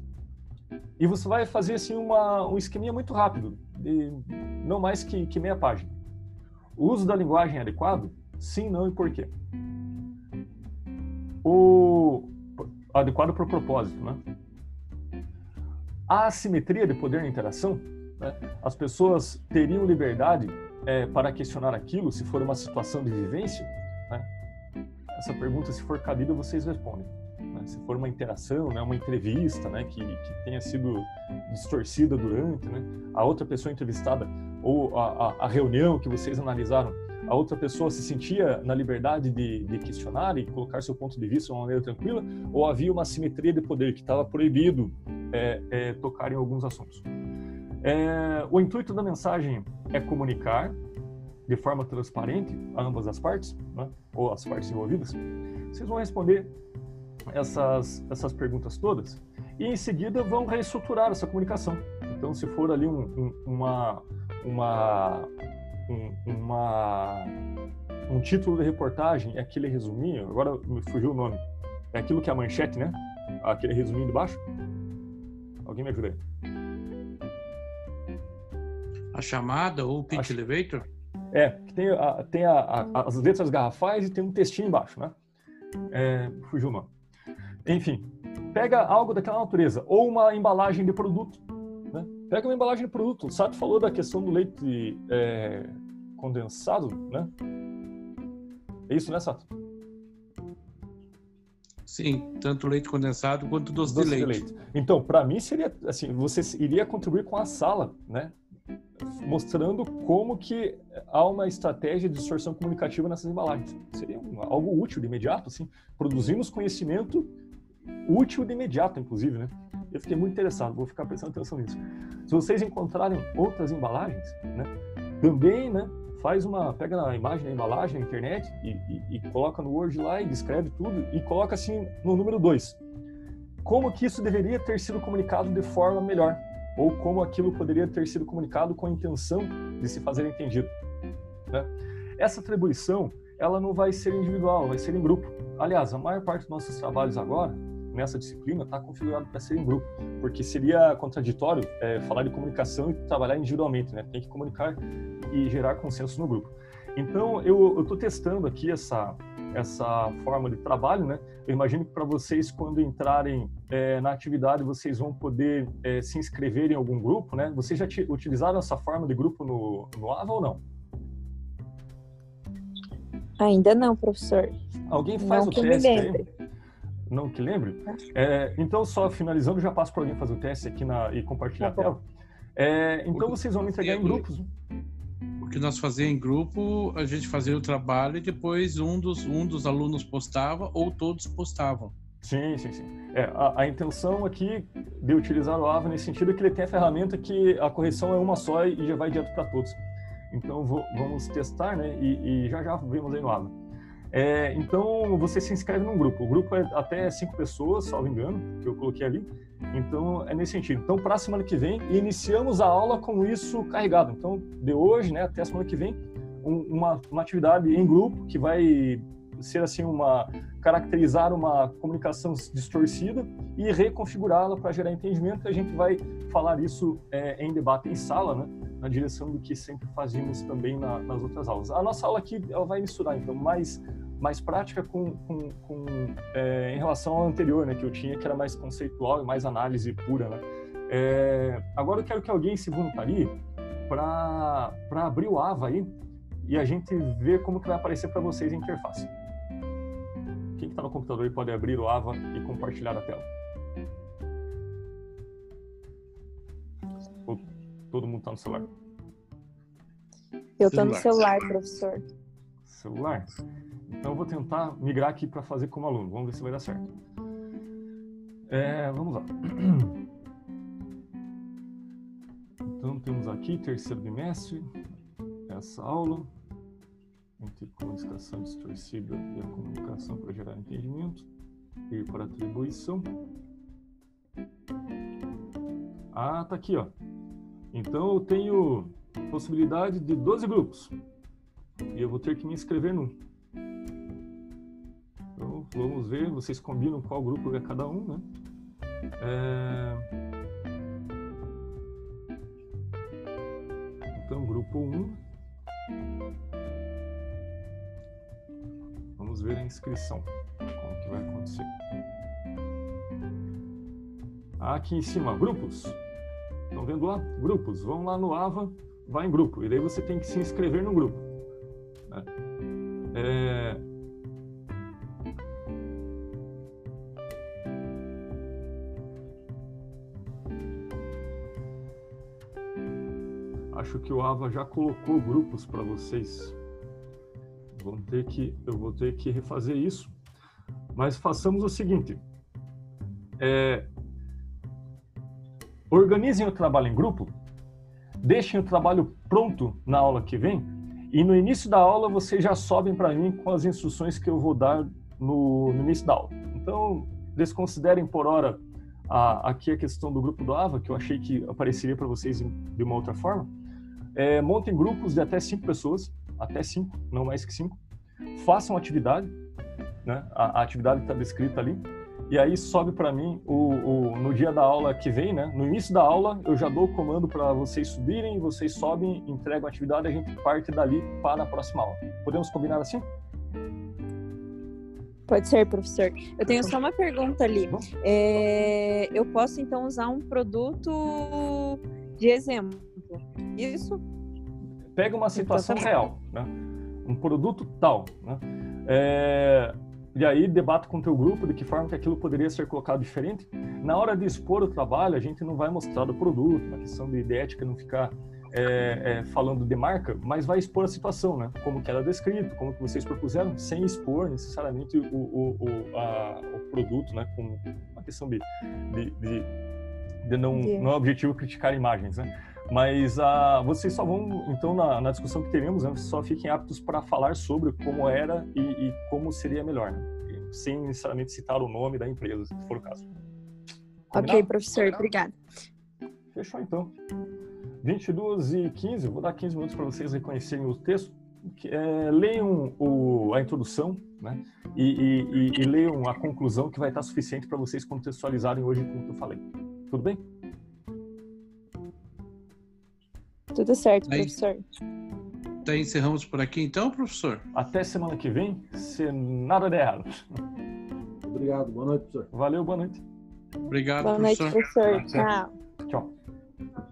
E você vai fazer assim uma, um esqueminha muito rápido, de não mais que, que meia página. O uso da linguagem adequado? Sim, não e por quê? O adequado para o propósito, né? A assimetria de poder na interação, né? as pessoas teriam liberdade é, para questionar aquilo se for uma situação de vivência? Essa pergunta, se for cabida, vocês respondem. Né? Se for uma interação, né? uma entrevista né? que, que tenha sido distorcida durante, né? a outra pessoa entrevistada ou a, a, a reunião que vocês analisaram a outra pessoa se sentia na liberdade de, de, questionar e colocar seu ponto de vista de uma maneira tranquila, ou havia uma simetria de poder que estava proibido é, é, tocar em alguns assuntos. É, o intuito da mensagem é comunicar de forma transparente a ambas as partes, né, ou as partes envolvidas. Vocês vão responder essas, essas perguntas todas e em seguida vão reestruturar essa comunicação. Então, se for ali um, um, uma, uma um, uma, um título de reportagem, é aquele resuminho, agora me fugiu o nome, é aquilo que é a manchete, né? Aquele resuminho de baixo. Alguém me ajuda aí. A chamada ou o pitch Acho... elevator? É, tem, a, tem a, a, as letras garrafais e tem um textinho embaixo, né? É, fugiu. Enfim, pega algo daquela natureza, ou uma embalagem de produto, né? Pega uma embalagem de produto. O Sato falou da questão do leite é, condensado, né? É isso, né, Sato? Sim, tanto leite condensado quanto doce, doce de, leite. de leite. Então, para mim seria assim, você iria contribuir com a sala, né? Mostrando como que há uma estratégia de distorção comunicativa nessas embalagens. Seria algo útil de imediato, assim. Produzimos conhecimento útil de imediato, inclusive, né? Eu fiquei muito interessado, vou ficar prestando atenção nisso. Se vocês encontrarem outras embalagens, né, também, né, faz uma, pega a imagem da embalagem na internet e, e, e coloca no Word lá e descreve tudo e coloca assim no número 2. Como que isso deveria ter sido comunicado de forma melhor? Ou como aquilo poderia ter sido comunicado com a intenção de se fazer entendido? Né? Essa atribuição, ela não vai ser individual, vai ser em grupo. Aliás, a maior parte dos nossos trabalhos agora nessa disciplina está configurado para ser em grupo, porque seria contraditório é, falar de comunicação e trabalhar individualmente, né? Tem que comunicar e gerar consenso no grupo. Então, eu estou testando aqui essa essa forma de trabalho, né? Eu imagino que para vocês, quando entrarem é, na atividade, vocês vão poder é, se inscrever em algum grupo, né? Vocês já utilizaram essa forma de grupo no, no AVA ou não? Ainda não, professor. Alguém faz não o teste aí? não que lembre. É, então, só finalizando, já passo para alguém fazer o teste aqui na, e compartilhar tá a tela. É, então, vocês vão me entregar em grupos. Que nós fazíamos em grupo, a gente fazia o trabalho e depois um dos, um dos alunos postava ou todos postavam. Sim, sim, sim. É, a, a, intenção aqui de utilizar o AVA nesse sentido é que ele tem a ferramenta que a correção é uma só e já vai direto para todos. Então, vou, vamos testar, né? E, e já já vemos aí no AVA. É, então, você se inscreve num grupo. O grupo é até cinco pessoas, salvo engano, que eu coloquei ali. Então, é nesse sentido. Então, para a semana que vem, iniciamos a aula com isso carregado. Então, de hoje né, até a semana que vem, um, uma, uma atividade em grupo que vai ser assim uma caracterizar uma comunicação distorcida e reconfigurá-la para gerar entendimento. A gente vai falar isso é, em debate em sala, né? Na direção do que sempre fazíamos também na, nas outras aulas. A nossa aula aqui ela vai misturar então mais mais prática com, com, com é, em relação ao anterior, né, que eu tinha que era mais conceitual e mais análise pura, né. É, agora eu quero que alguém se voluntarie para para abrir o AVA aí e a gente ver como que vai aparecer para vocês a interface. Quem está no computador pode abrir o AVA e compartilhar a tela. Todo mundo está no celular? Eu estou no celular, professor. Celular? Então eu vou tentar migrar aqui para fazer como aluno. Vamos ver se vai dar certo. É, vamos lá. Então temos aqui terceiro bimestre, essa aula entre comunicação distorcida e a comunicação para gerar entendimento, ir para atribuição. Ah, tá aqui, ó. Então eu tenho possibilidade de 12 grupos. E eu vou ter que me inscrever num. Então vamos ver, vocês combinam qual grupo é cada um, né? É... Então, grupo 1. Vamos ver a inscrição. Como que vai acontecer. Aqui em cima, grupos. Estão vendo lá? Grupos. Vão lá no AVA, vai em grupo. E daí você tem que se inscrever no grupo. Né? É... Acho que o AVA já colocou grupos para vocês. Vou ter que, eu vou ter que refazer isso. Mas façamos o seguinte. É, organizem o trabalho em grupo, deixem o trabalho pronto na aula que vem e no início da aula vocês já sobem para mim com as instruções que eu vou dar no, no início da aula. Então, desconsiderem por hora a, aqui a questão do grupo do AVA, que eu achei que apareceria para vocês de uma outra forma. É, montem grupos de até cinco pessoas, até cinco, não mais que cinco. Façam atividade, né? a, a atividade está descrita ali e aí sobe para mim o, o, no dia da aula que vem, né? No início da aula eu já dou o comando para vocês subirem, vocês sobem, entregam a atividade, a gente parte dali para a próxima aula. Podemos combinar assim? Pode ser, professor. Eu tenho só uma pergunta ali. É, eu posso então usar um produto de exemplo? Isso? Pega uma situação real, né? Um produto tal, né? É, e aí debate com o teu grupo de que forma que aquilo poderia ser colocado diferente. Na hora de expor o trabalho, a gente não vai mostrar o produto, uma questão de ética não ficar é, é, falando de marca, mas vai expor a situação, né? Como que era descrito, como que vocês propuseram, sem expor necessariamente o, o, o, a, o produto, né? Com uma questão de, de, de, de não, não é objetivo criticar imagens, né? Mas ah, vocês só vão, então, na, na discussão que teremos, né, só fiquem aptos para falar sobre como era e, e como seria melhor, né? sem necessariamente citar o nome da empresa, se for o caso. Combinado? Ok, professor, obrigada. Fechou então. 22 e 15, vou dar 15 minutos para vocês reconhecerem o texto. É, leiam o, a introdução né? E, e, e, leiam a conclusão que vai estar suficiente para vocês contextualizarem hoje com o que eu falei. Tudo bem? Tudo certo, Aí, professor. Então encerramos por aqui então, professor. Até semana que vem, se nada der errado. Obrigado, boa noite, professor. Valeu, boa noite. Obrigado, boa professor. Boa noite, professor. Tchau. Tchau.